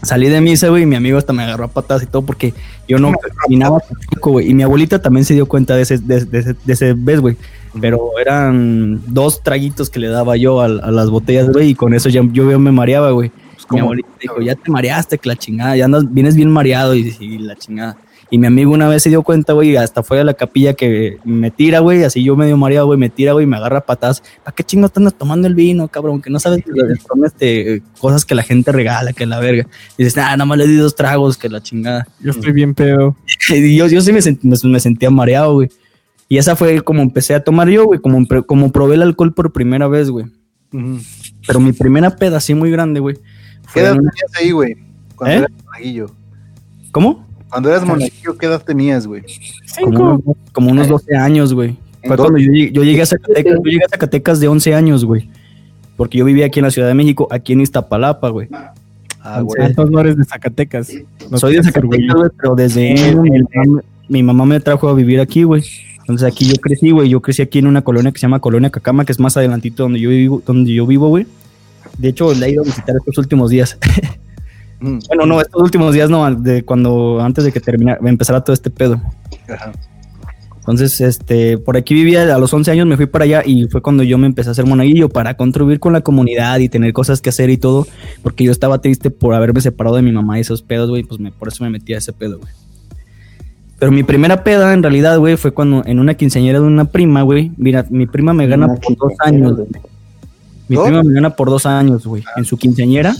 Salí de misa, güey, y mi amigo hasta me agarró a patadas y todo porque yo no caminaba güey. Y mi abuelita también se dio cuenta de ese, de, de ese, de ese vez, güey. Pero eran dos traguitos que le daba yo a, a las botellas, güey, y con eso ya yo, yo me mareaba, güey. Mi ¿cómo? abuelita dijo, ya te mareaste, que la chingada, ya andas, vienes bien mareado y, y la chingada. Y mi amigo una vez se dio cuenta, güey, hasta fue a la capilla que me tira, güey, así yo medio mareado, güey, me tira, güey, y me agarra patadas. ¿Para qué chingo te andas tomando el vino, cabrón? Que no sabes que son este, cosas que la gente regala, que la verga. Y dices, ah, nada más le di dos tragos, que la chingada. Yo estoy bien pedo. Y yo, yo sí me, sent- me, me sentía mareado, güey. Y esa fue como empecé a tomar yo, güey, como, como probé el alcohol por primera vez, güey. Pero mi primera peda así muy grande, güey. ¿Qué edad tenías ahí, güey? Cuando ¿Eh? ¿Cómo? Cuando eras monaguillo, ¿qué edad tenías, güey? Como, unos- como unos 12 años, güey. Fue cuando yo, llegué- yo llegué a Zacatecas, yo llegué a Zacatecas de 11 años, güey. Porque yo vivía aquí en la Ciudad de México, aquí en Iztapalapa, güey. Ah, Entonces, güey. Entonces no eres de Zacatecas. No Soy de Zacatecas, güey, pero desde mamá, mi mamá me trajo a vivir aquí, güey. Entonces aquí yo crecí, güey. Yo crecí aquí en una colonia que se llama Colonia Cacama, que es más adelantito donde yo vivo, donde yo vivo, güey. De hecho, la he ido a visitar estos últimos días. Mm. bueno, no, estos últimos días no, de cuando antes de que terminara, empezara todo este pedo. Ajá. Entonces, este, por aquí vivía, a los 11 años me fui para allá y fue cuando yo me empecé a hacer monaguillo para contribuir con la comunidad y tener cosas que hacer y todo, porque yo estaba triste por haberme separado de mi mamá y esos pedos, güey, pues me, por eso me metí a ese pedo, güey. Pero mi primera peda, en realidad, güey, fue cuando en una quinceañera de una prima, güey, mira, mi prima me gana por dos años, güey. Mi prima me gana por dos años, güey, en su quinceañera,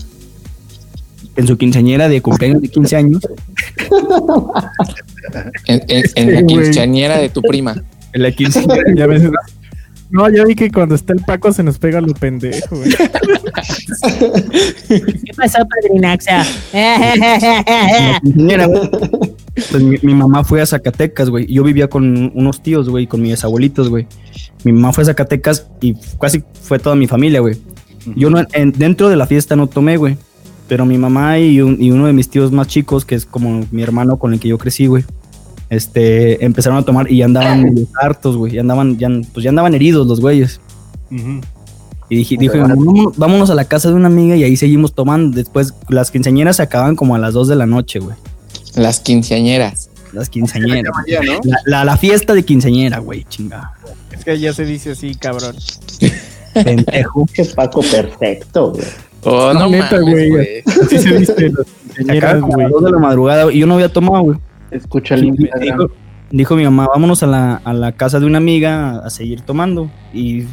en su quinceañera de cumpleaños de 15 años, En, en- en la quinceañera de tu prima. en la quinceañera. Ya ves. No, ya vi que cuando está el Paco se nos pega lo pendejo, güey. ¿Qué pasó, padrinaxa? güey. Pues mi, mi mamá fue a Zacatecas, güey. Yo vivía con unos tíos, güey, con mis abuelitos, güey. Mi mamá fue a Zacatecas y casi fue toda mi familia, güey. Yo no, en- dentro de la fiesta no tomé, güey. Pero mi mamá y, un- y uno de mis tíos más chicos, que es como mi hermano con el que yo crecí, güey. Este, empezaron a tomar y ya andaban hartos, güey. Ya andaban, ya, pues ya andaban heridos los güeyes. Y dije, dijo, vámonos, vámonos a la casa de una amiga y ahí seguimos tomando. Después, las quinceañeras se acaban como a las 2 de la noche, güey. Las quinceañeras. Las quinceañeras. La, la, la fiesta de quinceañera, güey, chinga. Es que ya se dice así, cabrón. Pendejo. Que Paco perfecto, güey. Oh, no, No, neta, güey. Así se acaban como a güey. las 2 de la madrugada y yo no había tomado, güey. Escucha dijo, dijo mi mamá, vámonos a la, a la casa de una amiga a, a seguir tomando. Y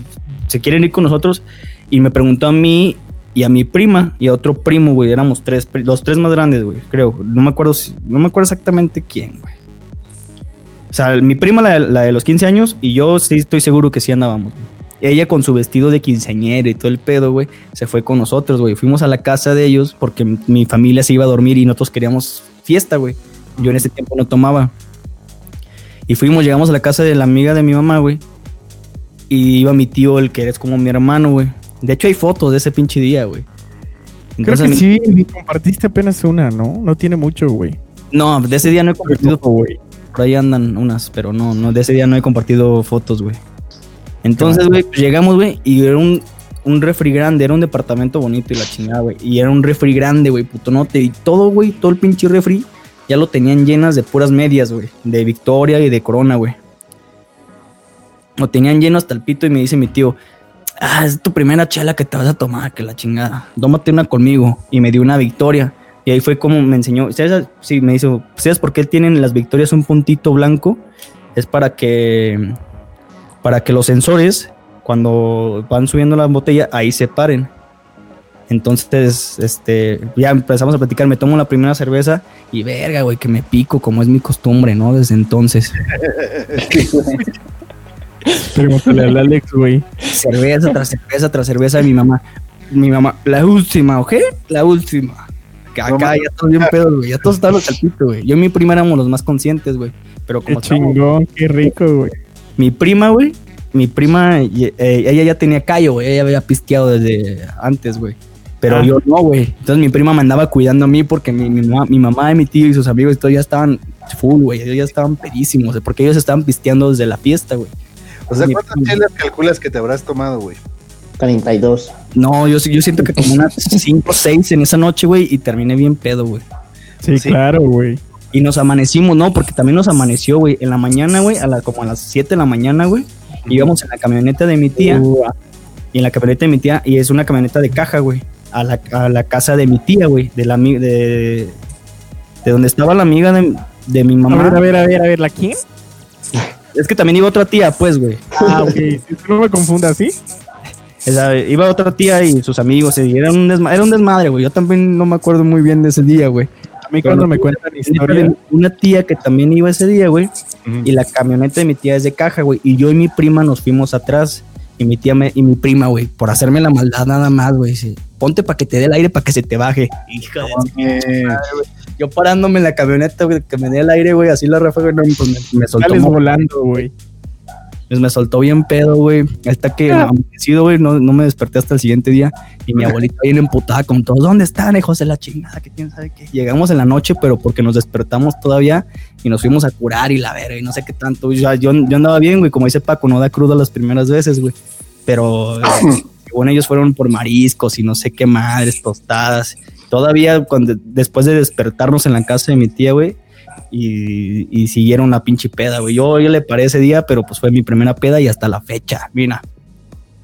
se quieren ir con nosotros. Y me preguntó a mí y a mi prima y a otro primo, güey. Éramos tres, los tres más grandes, güey, creo. No me acuerdo si- no me acuerdo exactamente quién, güey. O sea, mi prima, la, la de los 15 años, y yo sí estoy seguro que sí andábamos. güey. Ella con su vestido de quinceañera y todo el pedo, güey, se fue con nosotros, güey. Fuimos a la casa de ellos porque mi- mi familia se iba a dormir y nosotros queríamos fiesta, güey. Yo en ese tiempo no tomaba. Y fuimos, llegamos a la casa de la amiga de mi mamá, güey. Y iba mi tío, el que es como mi hermano, güey. De hecho, hay fotos de ese pinche día, güey. Creo que mi- sí, compartiste apenas una, ¿no? No tiene mucho, güey. No, de ese día no he compartido güey. Por ahí andan unas, pero no, no, de ese día no he compartido fotos, güey. Entonces, güey, pues llegamos, güey, y era un, un refri grande, era un departamento bonito y la chingada, güey. Y era un refri grande, güey, putonote. Y todo, güey, todo el pinche refri ya lo tenían llenas de puras medias, güey. De Victoria y de Corona, güey. Lo tenían lleno hasta el pito y me dice mi tío, ah, es tu primera chela que te vas a tomar, que la chingada. Tómate una conmigo. Y me dio una Victoria. Y ahí fue como me enseñó. ¿Sabes? Sí, me hizo. ¿Sabes por qué tienen las victorias un puntito blanco? Es para que. Para que los sensores, cuando van subiendo la botella, ahí se paren. Entonces, este, ya empezamos a platicar. Me tomo la primera cerveza y verga, güey, que me pico, como es mi costumbre, ¿no? Desde entonces. Pregúntale al Alex, güey. cerveza tras cerveza tras cerveza de mi mamá. Mi mamá, la última, ¿ok? La última. No acá mames. ya todos bien pedos, güey. Ya todos estaban al pito, güey. Yo y mi prima éramos los más conscientes, güey. Pero Qué como estábamos- chingón, qué rico, güey. Mi prima, güey, mi prima, eh, ella ya tenía callo, güey. Ella había pisteado desde antes, güey. Pero Ah. yo no, güey. Entonces mi prima me andaba cuidando a mí porque mi, mi, mamá, mi mamá y mi tío y sus amigos y todo ya estaban full, güey. Ellos ya estaban pedísimos, porque ellos estaban pisteando desde la fiesta, güey. O sea, ¿cuántas chelas calculas que te habrás tomado, güey? 32. No, yo, yo siento que como unas 5 o 6 en esa noche, güey, y terminé bien pedo, güey. Sí, Sí. claro, güey. Y nos amanecimos, ¿no? Porque también nos amaneció, güey. En la mañana, güey, a la, como a las 7 de la mañana, güey. Íbamos en la camioneta de mi tía. Uh, Y en la camioneta de mi tía, y es una camioneta de caja, güey. A la, a la casa de mi tía, güey. De la de, de donde estaba la amiga de, de mi a mamá. ver, a ver, a ver, a ver, ¿la quién? Es que también iba otra tía, pues, güey. Ah, ok. No me confundas, ¿sí? Esa- iba otra tía y sus amigos. Y era un, desma- era un desmadre, güey. Yo también no me acuerdo muy bien de ese día, güey. A mí Pero cuando no- me cuentan Una historias. Una tía que también iba ese día, güey. Y la camioneta de mi tía es de caja, güey. Y yo y mi prima nos fuimos atrás. Y mi tía me, y mi prima, güey, por hacerme la maldad nada más, güey. dice, Ponte para que te dé el aire para que se te baje. Hija de güey. Yo parándome en la camioneta, güey, que me dé el aire, güey, así la ráfaga, no, pues me, me soltó, volando, güey. Pues me soltó bien pedo, güey. Hasta que amanecido, güey, no, no me desperté hasta el siguiente día. Y mi abuelita bien emputada con todos. ¿Dónde están, hijos de la chingada? Que quién sabe qué. Llegamos en la noche, pero porque nos despertamos todavía y nos fuimos a curar y la verga y no sé qué tanto. O sea, yo, yo andaba bien, güey, como dice Paco, no da crudo las primeras veces, güey. Pero eh, bueno, ellos fueron por mariscos y no sé qué madres, tostadas. Todavía cuando después de despertarnos en la casa de mi tía, güey, y, y siguieron la pinche peda, güey. Yo, yo le paré ese día, pero pues fue mi primera peda y hasta la fecha, mira.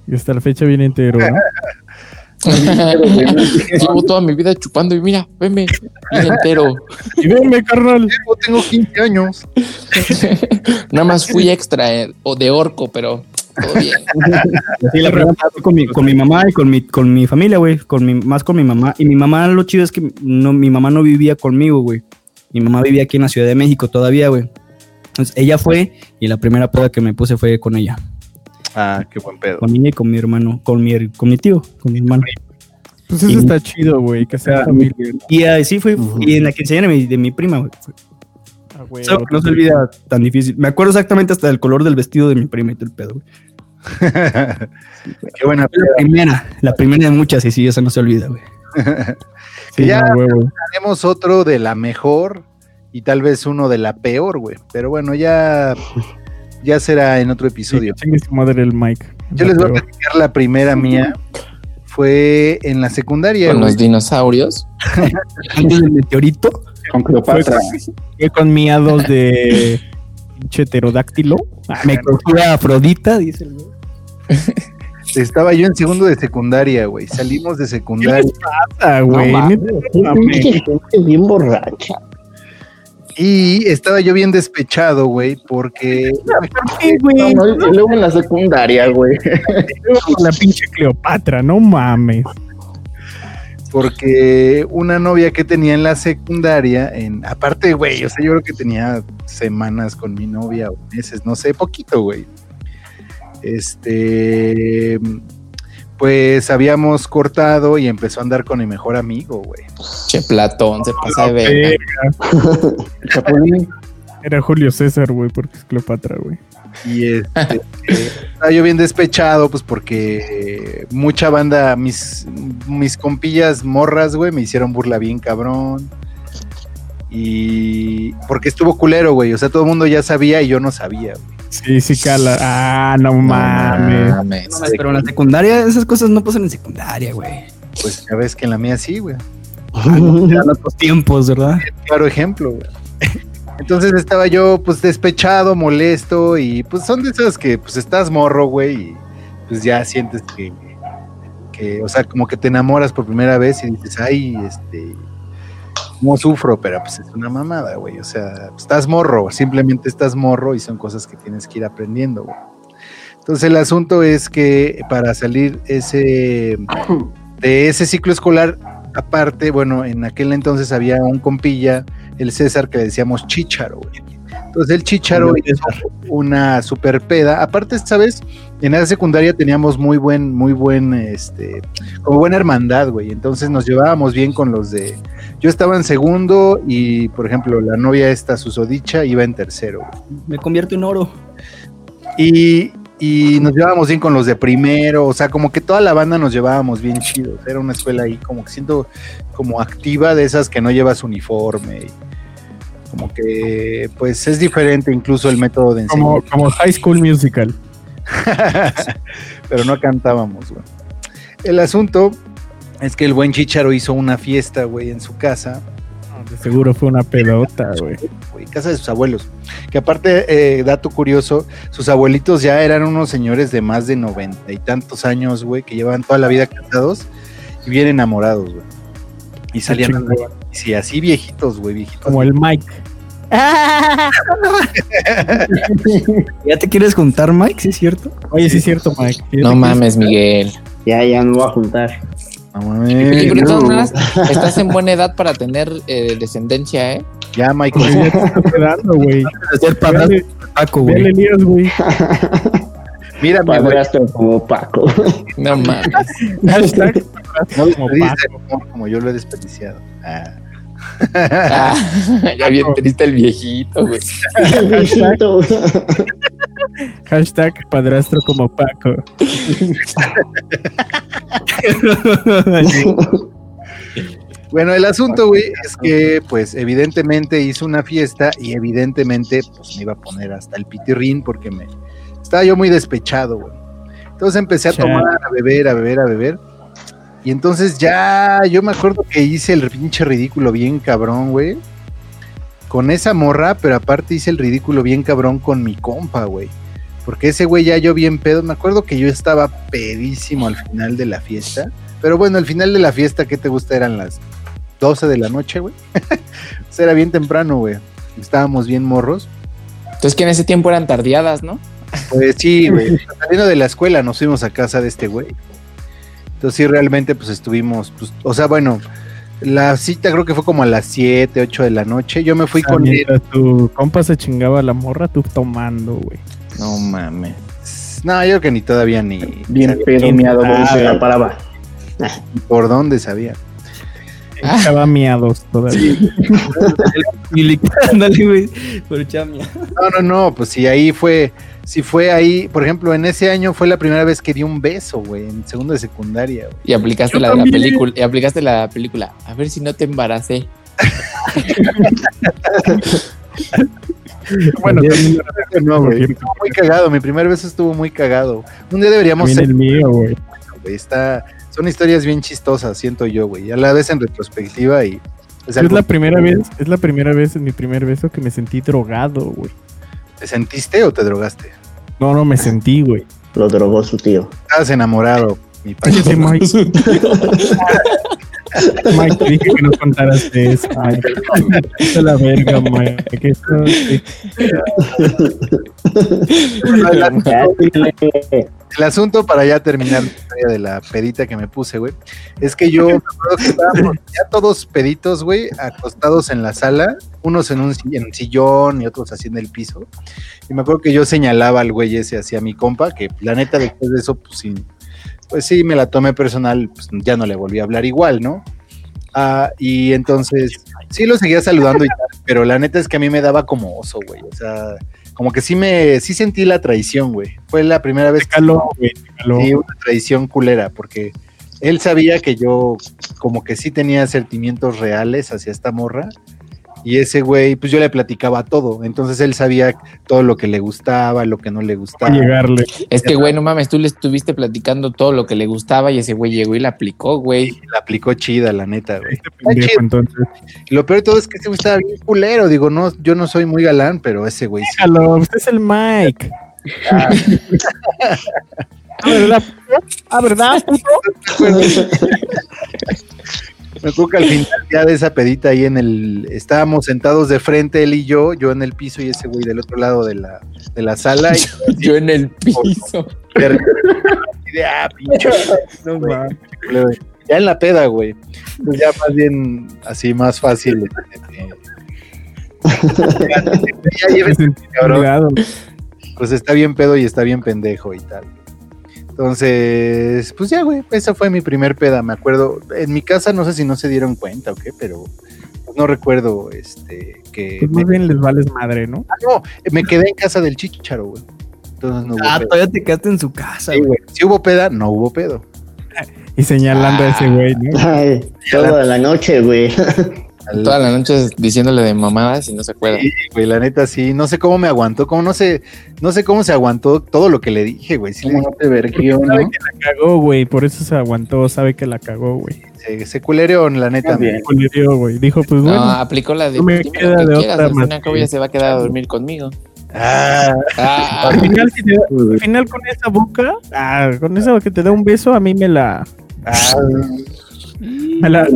Y hasta la fecha viene entero, ¿no? Llevo toda mi vida chupando y mira, veme, bien entero. Y venme, carnal. Yo tengo 15 años. Nada más fui extra eh, o de orco, pero todo bien. Sí, la primera con mi, con mi mamá y con mi, con mi familia, güey. Con mi, más con mi mamá. Y mi mamá, lo chido es que no, mi mamá no vivía conmigo, güey. Mi mamá vivía aquí en la Ciudad de México todavía, güey. Entonces ella fue y la primera peda que me puse fue con ella. Ah, qué buen pedo. Con ella y con mi hermano, con mi, con mi tío, con mi hermano. Pues eso Y- está chido, güey, que sea familia. Y así fue, y en la quinceañera de mi, de mi prima, güey. Ah, güey, no se olvida tan difícil. Me acuerdo exactamente hasta del color del vestido de mi prima y todo el pedo, güey. Qué buena La primera, la primera de muchas, y sí, eso no se olvida, güey. Ya no, tenemos otro de la mejor y tal vez uno de la peor, güey. Pero bueno, ya, ya será en otro episodio. Sí, chingue su madre el Mike. Yo les voy a platicar la primera mía. Fue en la secundaria, Con güey. los dinosaurios. Antes del meteorito, Con Cleopatra. fue con miados de pinche pterodáctilo. Ah, me cogió a Afrodita, dice el güey. Estaba yo en segundo de secundaria, güey. Salimos de ¿Qué secundaria les pasa, güey? Bien borracha. y estaba yo bien despechado, güey, porque güey. No, no, luego en la secundaria, güey. La pinche Cleopatra, no mames. porque una novia que tenía en la secundaria, en aparte, güey, o sea, yo creo que tenía semanas con mi novia o meses, no sé, poquito, güey. Este, pues habíamos cortado y empezó a andar con mi mejor amigo, güey. Che, Platón, se pasa de verga. Era Julio César, güey, porque es Cleopatra, güey. Y este, estaba yo bien despechado, pues porque mucha banda, mis, mis compillas morras, güey, me hicieron burla bien cabrón. Y porque estuvo culero, güey. O sea, todo el mundo ya sabía y yo no sabía, güey. Sí, sí, cala. Ah, no No mames. mames. No, pero en la secundaria, esas cosas no pasan en secundaria, güey. Pues ya ves que en la mía sí, güey. Eran otros tiempos, ¿verdad? Claro ejemplo, güey. Entonces estaba yo, pues, despechado, molesto, y pues son de esas que, pues, estás morro, güey, y pues ya sientes que, que, o sea, como que te enamoras por primera vez y dices, ay, este, no sufro, pero pues es una mamada, güey, o sea, estás morro, simplemente estás morro y son cosas que tienes que ir aprendiendo, güey. Entonces el asunto es que para salir ese, de ese ciclo escolar, aparte, bueno, en aquel entonces había un compilla, el César, que le decíamos Chicharo, güey. Entonces el Chicharo hizo una super peda. Aparte, ¿sabes? En esa secundaria teníamos muy buen, muy buen, este, como buena hermandad, güey. Entonces nos llevábamos bien con los de. Yo estaba en segundo y, por ejemplo, la novia esta, Susodicha, iba en tercero. güey. Me convierto en oro. Y, y nos llevábamos bien con los de primero, o sea, como que toda la banda nos llevábamos bien chidos. Era una escuela ahí como que siento como activa de esas que no llevas uniforme. y como que pues es diferente incluso el método de enseñanza. como High School Musical. Pero no cantábamos, güey. El asunto es que el buen Chicharo hizo una fiesta, güey, en su casa, De seguro fue una pedota, güey. casa de sus abuelos. Que aparte, eh, dato curioso, sus abuelitos ya eran unos señores de más de noventa y tantos años, güey, que llevan toda la vida casados y bien enamorados, güey. Y salían andando, sí, así viejitos, güey, viejitos. Como el Mike. ¿Ya te quieres juntar, Mike? ¿Sí es cierto? Oye, sí es cierto, Mike. No mames, Miguel. Ya, ya me voy a juntar. No Y mames, no. maneras, estás en buena edad para tener eh, descendencia, ¿eh? Ya, Michael. Oye, ya te está quedando, güey. Ser padrastro güey. Mírame, güey. Padrastro como Paco. No mames. Hashtag No como Paco. como yo lo he desperdiciado. Ah. Ah, ya bien triste el viejito, güey. Viejito. Hashtag padrastro como Paco. Bueno, el asunto, güey, es que, pues, evidentemente hizo una fiesta y evidentemente, pues, me iba a poner hasta el pitirrín porque me estaba yo muy despechado, güey. Entonces empecé a tomar, a beber, a beber, a beber. Y entonces ya, yo me acuerdo que hice el pinche ridículo bien cabrón, güey. Con esa morra, pero aparte hice el ridículo bien cabrón con mi compa, güey. Porque ese güey ya yo bien pedo. Me acuerdo que yo estaba pedísimo al final de la fiesta. Pero bueno, al final de la fiesta, ¿qué te gusta? Eran las 12 de la noche, güey. o sea, era bien temprano, güey. Estábamos bien morros. Entonces que en ese tiempo eran tardeadas, ¿no? Pues sí, güey. Saliendo de la escuela nos fuimos a casa de este güey. Entonces sí, realmente pues estuvimos, pues, o sea, bueno, la cita creo que fue como a las 7, 8 de la noche. Yo me fui sea, con él. tu compa se chingaba la morra, tú tomando, güey. No mames. No, yo creo que ni todavía ni Bien pedo, miado, Ah, güey. se la paraba. por dónde sabía. Estaba miados todavía. Ándale, güey. Pero chamia. No, no, no, pues sí, ahí fue, si fue ahí, por ejemplo, en ese año fue la primera vez que di un beso, güey, en segundo de secundaria. güey. Y aplicaste la película. Y aplicaste la película. A ver si no te embaracé. Bueno, también No, güey, estuvo muy cagado, mi primer beso estuvo muy cagado. Un día deberíamos también el mío, güey. güey, está, son historias bien chistosas, siento yo, güey, y a la vez en retrospectiva y es la primera vez, es la primera vez en mi primer beso que me sentí drogado, güey. ¿Te sentiste o te drogaste? No, no, me sentí, güey. Lo drogó su tío. Estabas enamorado, mi padre. Cállate, Mike. Mike, te dije que no contaras de eso, la verga, Mike. que Esto, eh, El asunto para ya terminar la historia de la pedita que me puse, güey, es que yo me acuerdo que estábamos ya todos peditos, güey, acostados en la sala, unos en un en sillón y otros así en el piso. Y me acuerdo que yo señalaba al güey ese hacia mi compa, que la neta después de eso, pues sí, pues sí, me la tomé personal, pues ya no le volví a hablar igual, ¿no? Ah, y entonces, sí lo seguía saludando y tal, pero la neta es que a mí me daba como oso, güey, o sea, como que sí me, sí sentí la traición, güey. Fue la primera vez caló. Te caló. Sí, una traición culera, porque él sabía que yo como que sí tenía sentimientos reales hacia esta morra. Y ese güey, pues yo le platicaba todo. Entonces él sabía todo lo que le gustaba, lo que no le a gustaba. llegarle. Es que, güey, no mames, tú le estuviste platicando todo lo que le gustaba y ese güey llegó y la aplicó, güey. La aplicó chida, la neta, güey. Este pendejo, chido. entonces. Y lo peor de todo es que ese güey estaba bien culero. Digo, no, yo no soy muy galán, pero ese güey sí. Déjalo, usted es el Mike. Ah, ¿verdad? Ah, ¿verdad? Me acuerdo que al final ya de esa pedita ahí en el... Estábamos sentados de frente él y yo, yo en el piso y ese güey del otro lado de la, de la sala. Y Yo en el piso. de y de, ah, pinche. No, mames. Ya en la peda, güey. Pues ya más bien así, más fácil. este, ya lleves, cabrón. pues está bien pedo y está bien pendejo y tal. Entonces, pues ya, güey, esa fue mi primer peda, me acuerdo. En mi casa no sé si no se dieron cuenta o qué, pero no recuerdo este que Pues me, más bien les vales madre, ¿no? Ah, no, me quedé en casa del chicharo, güey. Entonces no hubo Ah, pedo. todavía te quedaste en su casa, Sí, güey. güey. Si hubo peda, no hubo pedo. Y señalando a ese güey, ¿no? Ay, toda la noche, güey. Al- Toda la noche diciéndole de mamadas y no se acuerda. Sí, güey, la neta sí, no sé cómo me aguantó, como no sé, no sé cómo se aguantó todo lo que le dije, güey. Sí, ¿Cómo no te verguió, no? Sabe que la cagó, güey. Por eso se aguantó. Sabe que la cagó, güey. se, se culereó, la neta. Le dio, güey. Dijo, pues No, bueno. aplicó la de no me "Dime queda que de quieras, otra más cabo que- ya se va a quedar a dormir conmigo. Ah, Ah, Al final, si te- al final con esa boca, ah, con esa que te da un beso, a mí me la. ah,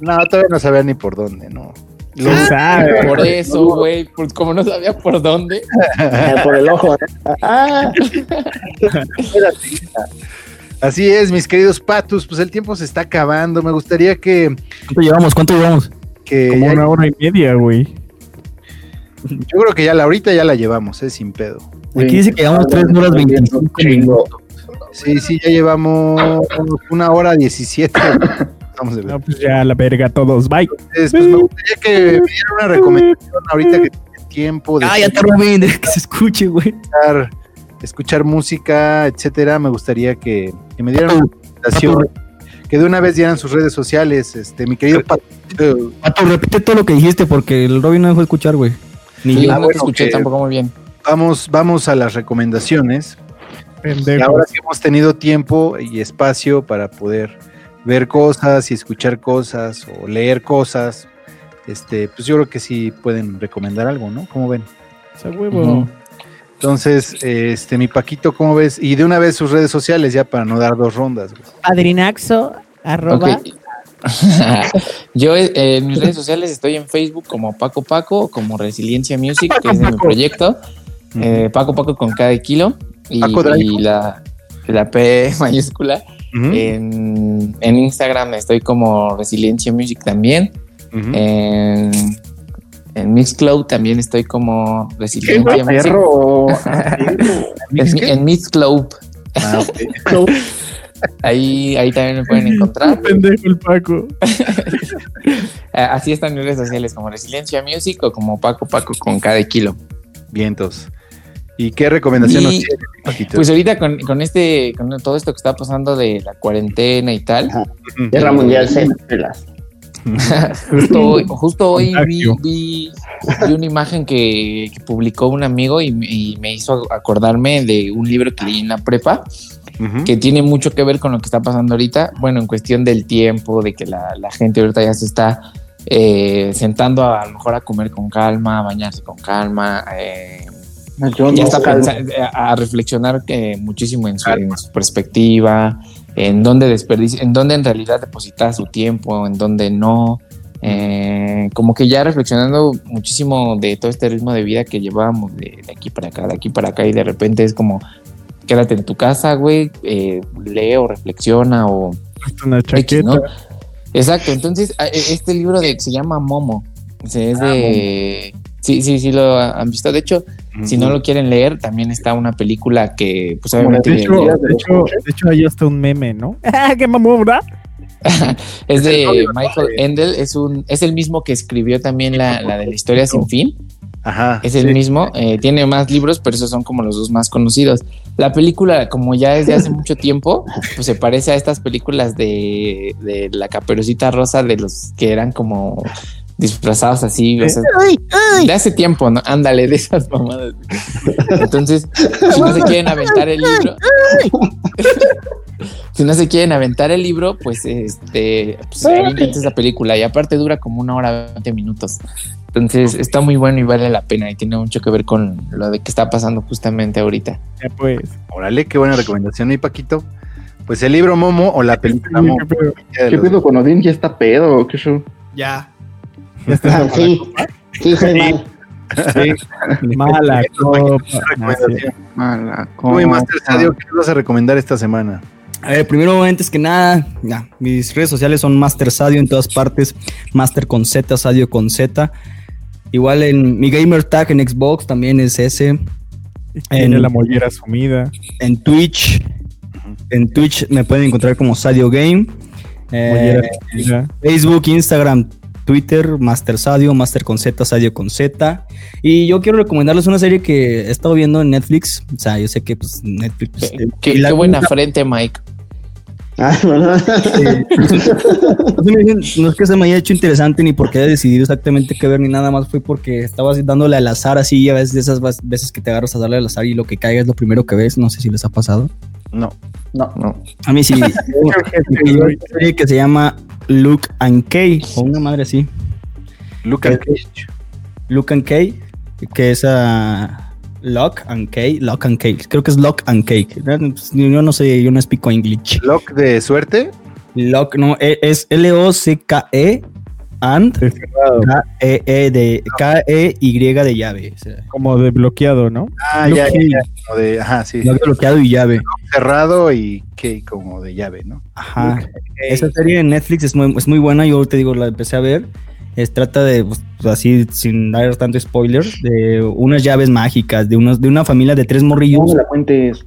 no, todavía no sabía ni por dónde, no. Lo- lo sabe. por eso, güey, por- como no sabía por dónde. Eh, Por el ojo. Ah, Así es, mis queridos patus, pues el tiempo se está acabando. Me gustaría que, ¿Cuánto llevamos? ¿Cuánto llevamos? que Como una hora y media, güey. yo creo que ya la ahorita ya la llevamos, eh, sin pedo. Aquí dice que llevamos 3 horas 25 Chingo. Sí, sí, ya llevamos una hora 17. Vamos a ver. No, pues ya la verga todos. Bye. Entonces, pues me gustaría que me dieran una recomendación ahorita que tienen tiempo de Cállate, Robin, deja que se escuche, güey. escuchar, escuchar música, etcétera. Me gustaría que, que me dieran una recomendación, que de una vez dieran sus redes sociales, este, mi querido Pato. Pato, repite todo lo que dijiste porque el Robin no dejó escuchar, güey. Ni Sí, yo. No te bueno, escuché que- tampoco muy bien. Vamos, vamos a las recomendaciones. Y ahora que hemos tenido tiempo y espacio para poder ver cosas y escuchar cosas o leer cosas, este, pues yo creo que sí pueden recomendar algo, ¿no? ¿Cómo ven? Ese huevo. Entonces, este, mi Paquito, ¿cómo ves? Y de una vez sus redes sociales ya para no dar dos rondas. güey. Padrinaxo, arroba. Yo eh, en mis redes sociales estoy en Facebook como Paco Paco, como Resiliencia Music, que es de mi proyecto. Eh, Paco Paco con cada kilo. Y, la, la P mayúscula. En, en Instagram estoy como Resiliencia Music también. ujú. En, en Mixcloud también estoy como Resiliencia Music. Perro. En, en Mixcloud. Ah, ok. Ahí, ahí también me pueden encontrar. Pendejo el Paco. Así están mis redes sociales como Resiliencia Music o como Paco Paco con cada kilo. Vientos. ¿Y qué recomendación Y, nos tiene, Paquito? Pues ahorita con, con este, con todo esto que está pasando de la cuarentena y tal. Guerra Mundial pelas. justo hoy, justo hoy vi, vi- vi una imagen que, que publicó un amigo y, me- y me hizo acordarme de un libro que leí en la prepa que tiene mucho que ver con lo que está pasando ahorita. Bueno, en cuestión del tiempo, de que la, la gente ahorita ya se está eh, sentando a, a lo mejor a comer con calma, a bañarse con calma. eh, Yo ya no, está pensa- a, a reflexionar eh, muchísimo en su, en su perspectiva, en dónde desperdicia, en dónde en realidad deposita su tiempo, en dónde no. Eh, como que ya reflexionando muchísimo de todo este ritmo de vida que llevábamos de, de aquí para acá, de aquí para acá, y de repente es como, quédate en tu casa, güey, eh, lee o reflexiona o Una X, chaqueta. ¿no? Exacto, entonces e- este libro de, se llama Momo, es de... Sí, sí, sí lo han visto. De hecho, si no lo quieren leer, también está una película que, pues obviamente, De hecho, de hecho, de hecho, hay hasta un meme, ¿no? ¡Qué mamón, ¿verdad? es de. Michael Endel, es un, es el mismo que escribió también la, la de la historia sin fin. Ajá. Es el sí. mismo, eh, tiene más libros, pero esos son como los dos más conocidos. La película, como ya es de hace mucho tiempo, pues se parece a estas películas de, de la caperucita rosa de los que eran como disfrazados así, o sea, de hace tiempo, ¿no? Ándale, de esas mamadas. Entonces, si no se quieren aventar el libro, si no se quieren aventar el libro, pues este, pues, esa película y aparte dura como una hora 20 minutos. Entonces está muy bueno y vale la pena y tiene mucho que ver con lo de que está pasando justamente ahorita. Pues. Órale, qué buena recomendación, mi Paquito. Pues el libro Momo o la película Momo. ¿Qué pedo? cualquiera de ¿Qué los pedo con Odín? ¿Ya está pedo? ¿Qué show? Ya. Ya está Ah, sí, sí, soy mal. mala copa. Recomendación. Mala Tú y Master. Sadio, ¿qué vas a recomendar esta semana? A ver, primero, antes que nada, ya, mis redes sociales son Master Sadio en todas partes. Master con Z, Sadio con Z. Igual en mi gamer tag en Xbox también es ese. Tiene En- la mollera sumida. En Twitch. En Twitch me pueden encontrar como Sadio Game. Eh, Mollera sumida. Facebook, Instagram, Twitter, Master Sadio, Master con Z, Sadio con Z. Y yo quiero recomendarles una serie que he estado viendo en Netflix. O sea, yo sé que pues, Netflix. pues, Qué, eh, qué- y la- qué buena frente, Mike. Ah, bueno. No es que se me haya hecho interesante ni porque haya decidido exactamente qué ver ni nada más, fue porque estaba así dándole al azar así, a veces de esas veces que te agarras a darle al azar y lo que caiga es lo primero que ves, no sé si les ha pasado. No. No. No. A mí sí. Hay una serie que se llama Luke and Kay, o una madre así. Luca Eh, Cage. Luke and Kay, que es a Lock and Kay, Lock and Kay, creo que es Lock and Cake. Yo no sé, yo no explico English. Lock de suerte. Lock, no, e- es L-O-C-K-E and De cerrado, K-E-E de K-E-Y de llave. O sea, como de bloqueado, ¿no? Ah, ya, ya, Cage. ya, como de, ajá, sí. bloqueado y llave. Cerrado y que como de llave, ¿no? Ajá. Esa serie en Netflix es muy, es muy buena. Yo te digo, la empecé a ver. Es, trata de, pues, así, sin dar tanto spoiler, de unas llaves mágicas, de, unos, de una familia de tres morrillos. la cuentes.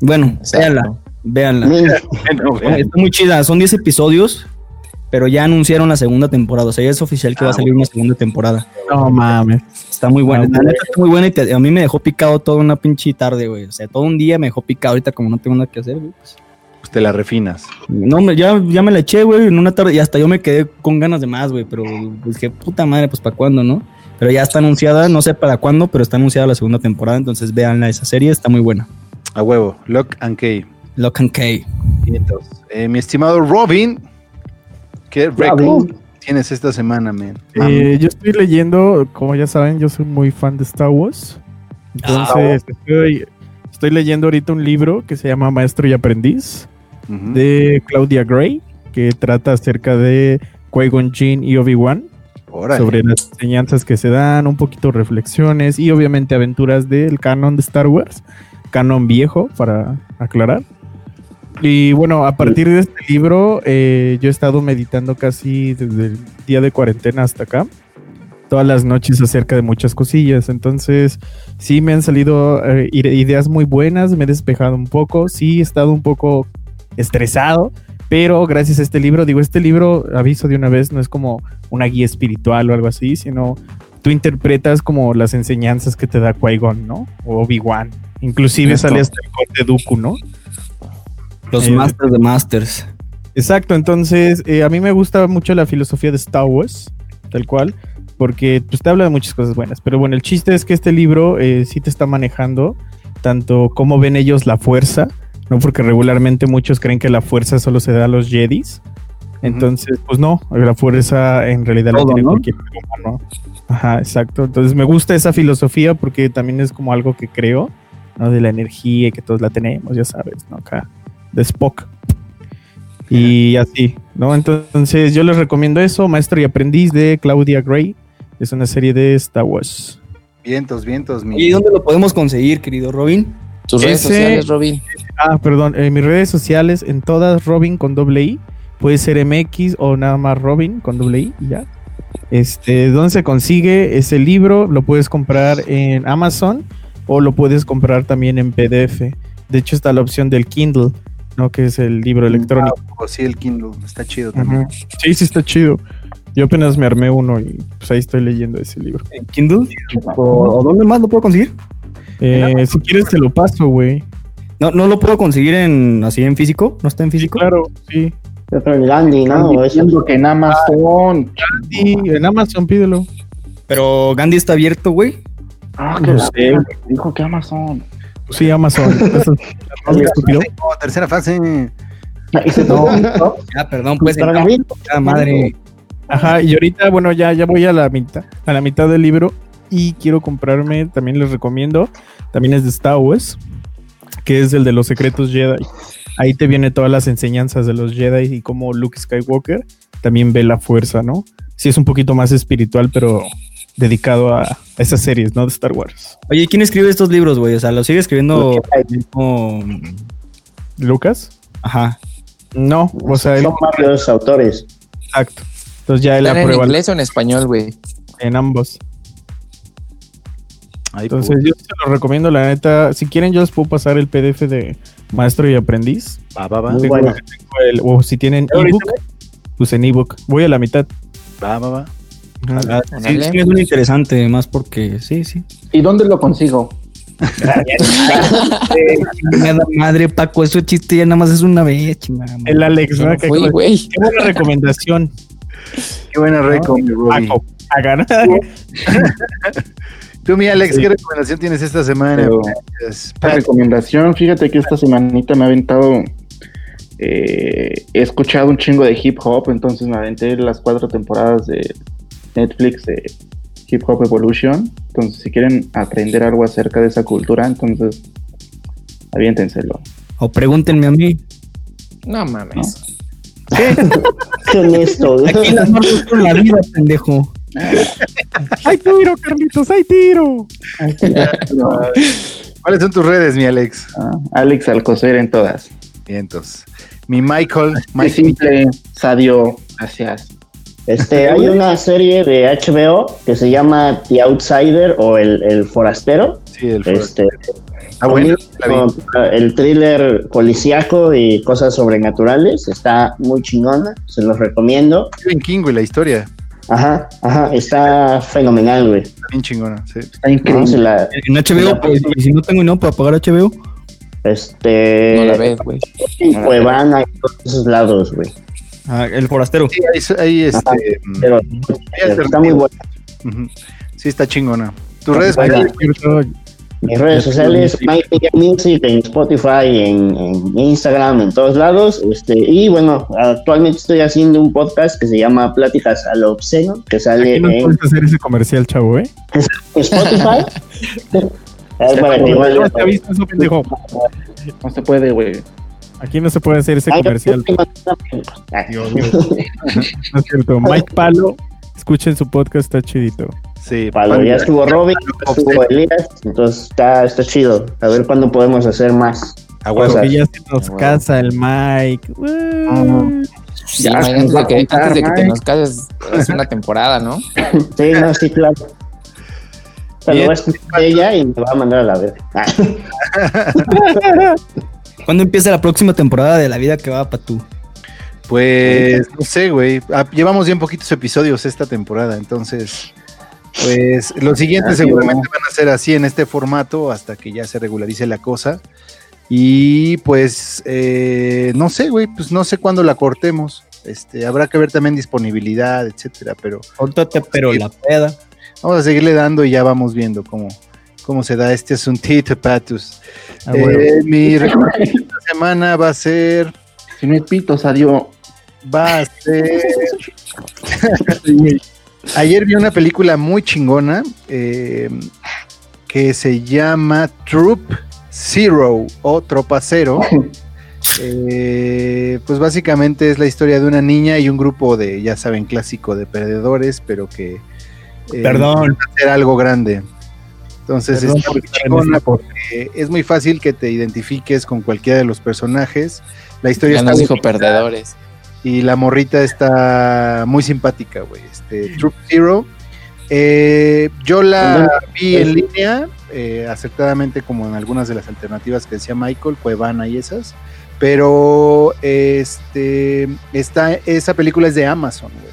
Bueno, Exacto. véanla, véanla. Está muy chida, son 10 episodios, pero ya anunciaron la segunda temporada. O sea, ya es oficial que va a salir una segunda temporada. No mames. Está muy buena. Ah, La neta está muy buena y te- a mí me dejó picado toda una pinche tarde, güey. O sea, todo un día me dejó picado. Ahorita, como no tengo nada que hacer, güey. pues, pues te la refinas. no, me- ya, ya me la eché, güey, en una tarde y hasta yo me quedé con ganas de más, güey. Pero pues, dije, puta madre, pues para cuándo, ¿no? Pero ya está anunciada, no sé para cuándo, pero está anunciada la segunda temporada. Entonces, véanla, esa serie está muy buena. A huevo. Lock and Key. Lock and Key. Eh, mi estimado Robin, ¿qué récord Robin. tienes esta semana, man? Eh, yo estoy leyendo, como ya saben, yo soy muy fan de Star Wars. Entonces, estoy, estoy leyendo ahorita un libro que se llama Maestro y Aprendiz de Claudia Gray, que trata acerca de Qui-Gon Jinn y Obi-Wan, sobre las enseñanzas que se dan, un poquito reflexiones y obviamente aventuras del canon de Star Wars, canon viejo, para aclarar. Y bueno, a partir de este libro, eh, yo he estado meditando casi desde el día de cuarentena hasta acá, todas las noches acerca de muchas cosillas. Entonces, sí me han salido eh, ide- ideas muy buenas, me he despejado un poco, sí he estado un poco estresado, pero gracias a este libro, digo, este libro, aviso de una vez, no es como una guía espiritual o algo así, sino tú interpretas como las enseñanzas que te da Qui-Gon, ¿no? O Obi-Wan. Inclusive Esto. sale hasta el corte Dooku, ¿no? Los Eh, Masters de Masters. Exacto, entonces eh, a mí me gusta mucho la filosofía de Star Wars, tal cual, porque pues te habla de muchas cosas buenas. Pero bueno, el chiste es que este libro eh, sí te está manejando tanto cómo ven ellos la fuerza, ¿no? Porque regularmente muchos creen que la fuerza solo se da a los Jedis. Entonces, pues no, la fuerza en realidad la tiene ¿no? cualquier humano. Ajá, exacto. Entonces me gusta esa filosofía porque también es como algo que creo, ¿no? De la energía y que todos la tenemos, ya sabes, ¿no? Acá, de Spock. Y así, ¿no? Entonces yo les recomiendo eso, Maestro y Aprendiz de Claudia Gray. Es una serie de Star Wars. Vientos, vientos, mi. ¿Y dónde lo podemos conseguir, querido Robin? Tus redes Ese- sociales, Robin. Ah, perdón, en mis redes sociales, en todas Robin con doble I. Puede ser MX o nada más Robin con doble I y ya. Este, ¿dónde se consigue ese libro? Lo puedes comprar en Amazon o lo puedes comprar también en PDF. De hecho, está la opción del Kindle, ¿no? Que es el libro electrónico. O sí, el Kindle. Está chido también. Sí, sí, está chido. Yo apenas me armé uno y pues ahí estoy leyendo ese libro. ¿En Kindle? ¿O, dónde más lo puedo conseguir? Eh, si quieres te lo paso, güey. No, no lo puedo conseguir en así en físico. ¿No está en físico? Claro, sí. Otro en Gandhi, ¿no? Diciendo que en Amazon. Sí, en Amazon pídelo. Pero Gandhi está abierto, güey. Ah, que No sé. dijo que Amazon. Sí, Amazon. Eso es más estúpido. Oh, tercera fase. Ah, perdón, pues. Gandhi, cada madre. Ajá, y ahorita, bueno, ya, ya voy a la mitad, a la mitad del libro y quiero comprarme, también les recomiendo, también es de Star Wars, que es el de los secretos Jedi. Ahí te viene todas las enseñanzas de los Jedi y cómo Luke Skywalker también ve la fuerza, ¿no? Sí es un poquito más espiritual, pero dedicado a, esas series, ¿no? De Star Wars. Oye, ¿quién escribe estos libros, güey? O sea, ¿lo sigue escribiendo ¿Lucas? Ajá. No, o sea, él, son varios autores. exacto. Entonces ya él ¿Están en aprueba inglés o en español, güey? en ambos. Entonces yo se los recomiendo, la neta. Si quieren, yo les puedo pasar el PDF de Maestro y Aprendiz. va, va, va. Muy bueno. tengo el- o si tienen ebook, pues en ebook. Voy a la mitad. Va, va, va. Ah, sí, es muy interesante, más porque sí, sí. ¿Y dónde lo consigo? Me da madre, Paco, eso chiste ya nada más es una vez, chingada. El Alex, ¿no? Qué buena recomendación. Qué buena reco, mi Robbie. Paco, a ganar. Tú, mi Alex, ¿qué recomendación tienes esta semana? Pero-. Esta recomendación, fíjate que esta semanita me ha aventado. eh, he escuchado un chingo de hip hop, entonces me aventé las cuatro temporadas de Netflix de Hip Hop Evolution. Entonces, si quieren aprender algo acerca de esa cultura, entonces aviéntenselo. O pregúntenme a mí. No mames. Qué honesto. Aquí las marcas con la vida, pendejo. ¡Hay tiro, Carlitos! ¡Hay tiro! ¿Cuáles son tus redes, mi Alex? Ah, Alex Alcocer en todas. Vientos. Mi Michael. Mike simple, Sadio, gracias. Este, hay una serie de HBO que se llama The Outsider o El, el Forastero. Sí, el Este, Ah, bueno. la el thriller policíaco y cosas sobrenaturales. Está muy chingona, se los recomiendo. Stephen King, güey, la historia. Ajá, ajá, está fenomenal, güey. Está bien chingona, sí. Está No, increíble. la- En HBO, pues, y si no tengo no para pagar HBO, este, No la ves, güey. en Cuevana, en todos esos lados, güey. Ah, el forastero. Sí, ahí, ahí, este. mm, Pero está muy bueno. Sí, está chingona. Tus redes, Bueno. Michael? Mis redes sociales, Mike Miguel Music, en Spotify, en, en Instagram, en todos lados. Este, y bueno, actualmente estoy haciendo un podcast que se llama Pláticas a lo obsceno, que sale Aquí no en puedes hacer ese comercial, chavo, ¿eh? Spotify. Es para que igual- No te visto eso, pendejo. No se puede, güey. Aquí no se puede hacer ese Ay, comercial. Ay, Dios mío. No es cierto. Mike Palo, escuchen su podcast, está chidito. Sí, Palo, ya estuvo Robin, ya estuvo Elías, entonces está, está chido. A ver cuándo podemos hacer más. A. Cosas. Porque ya se nos casa el Mike. Uh, Sí, Ya, Mike, nos antes de a que, contar, antes de que te Mike. nos cases, es una temporada, ¿no? Sí, no, sí, claro. Pero Bien. va a escuchar ella y me va a mandar a la verga. Ah, ¿Cuándo empieza la próxima temporada de La Vida que va para tú? Pues no sé, güey. Ah, llevamos bien poquitos episodios esta temporada, entonces Pues los siguientes Ah, seguramente van a ser así en este formato hasta que ya se regularice la cosa. Y pues eh, no sé, güey, pues no sé cuándo la cortemos. Este, habrá que ver también disponibilidad, etcétera, pero Córtate, pero la peda. vamos a seguirle dando y ya vamos viendo cómo, cómo se da este asuntito, Patus. Ah, Eh, bueno. mi recomendación esta semana va a ser, Si no hay pito, salió. va a ser. Ayer vi una película muy chingona eh, que se llama Troop Zero o Tropa Cero. Eh, pues básicamente es la historia de una niña y un grupo de, ya saben, clásico de perdedores, pero que eh, Perdón. hacer algo grande. Entonces Perdón está muy chingona porque es muy fácil que te identifiques con cualquiera de los personajes. La historia Ya está nos dijo perdedores. y la morrita está muy simpática, güey. Este, Troop Zero. Eh, yo la vi en línea, eh, acertadamente como en algunas de las alternativas que decía Michael, Cuevana y esas. Pero este está, esa película es de Amazon, güey.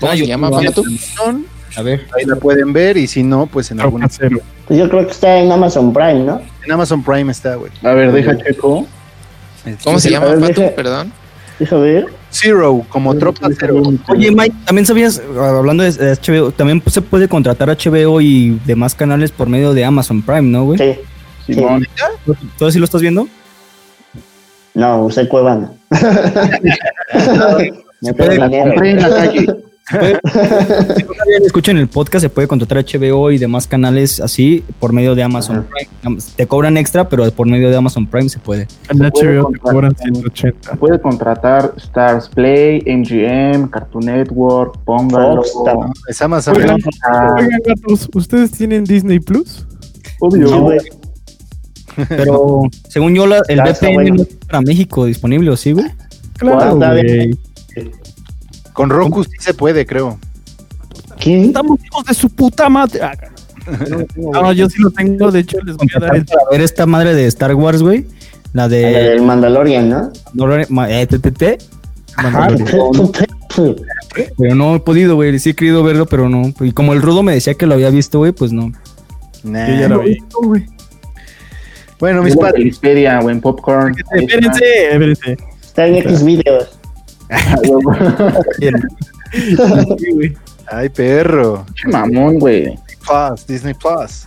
¿Cómo Ah? Amazon, A ver. ahí la pueden ver y si no, pues en Cero. Pues yo creo que está en Amazon Prime, ¿no? en Amazon Prime está, güey. A ver, deja checo. ¿Cómo se llama, ver, Pato? deja- Perdón. Deja ver. Zero, como tropa cero. Oye, Mike, también sabías, hablando de HBO, también se puede contratar HBO y demás canales por medio de Amazon Prime, ¿no, güey? Sí. Simón. ¿Tú así lo estás viendo? No, usé Cuevana. Me puede- pego La calle. Si lo escuchan el podcast, se puede contratar HBO y demás canales así por medio de Amazon Prime. Te cobran extra, pero por medio de Amazon Prime se puede. En HBO te comprar. cobran 180. Puede contratar Stars Play, MGM, Cartoon Network, Póngalo. No, es Amazon. Oigan, Oigan, gatos, ¿ustedes tienen Disney Plus? obvio. Pero según yo, la- el VPN no es para México disponible, ¿o sí, güey? Claro, güey. Con Roku sí se puede, creo. ¿Quién? Estamos hijos de su puta madre. Ah, No, yo sí lo tengo. De hecho, les voy a dar el. Para ver esta madre de Star Wars, güey. La La de del Mandalorian, ¿no? Eh, TTT. Pero no he podido, güey. Sí he querido verlo, pero no. Y como el rudo me decía que lo había visto, güey, pues no. Nah. Yo ya lo vi. Bueno, mis padres. Xperia en Popcorn. Espérense, espérense. Está en X videos. Ay, perro. Mamón, güey. Plus, Disney Plus.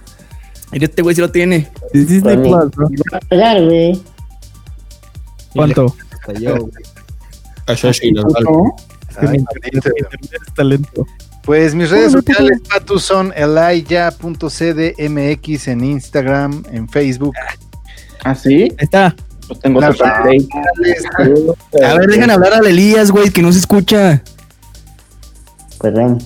Mira, este güey sí lo tiene. Es Disney Plus, ¿no? Va a pegar, güey. ¿Cuánto? Talento. Pues mis redes sociales, Patu, son elaya.cdmx en Instagram, en Facebook. ¿Ah, sí? Ahí está. Pues tengo La Total Play. A ver, dejan hablar al Elías, güey, que no se escucha. Perdón.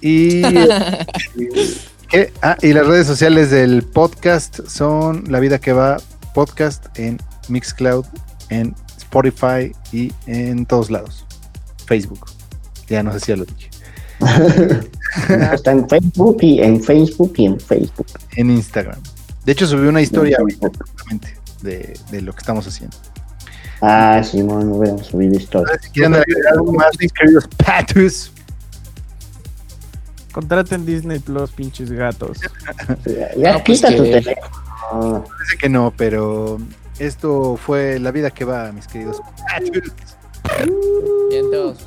Y, ¿qué? Ah, y las redes sociales del podcast son La Vida que Va Podcast en Mixcloud, en Spotify y en todos lados. Facebook. Ya no sé si ya lo dije. Está en Facebook y en Facebook y en Facebook. En Instagram. De hecho, subí una historia ahorita, justamente, de, de lo que estamos haciendo. Ah, Simón, no hubiéramos subido historia. Si quieren agregar algo más, mis queridos patus. Contraten Disney Plus, pinches gatos. Ya No, pues quita tu que- teléfono. Parece que no, pero esto fue la vida que va, mis queridos patus. Vientos.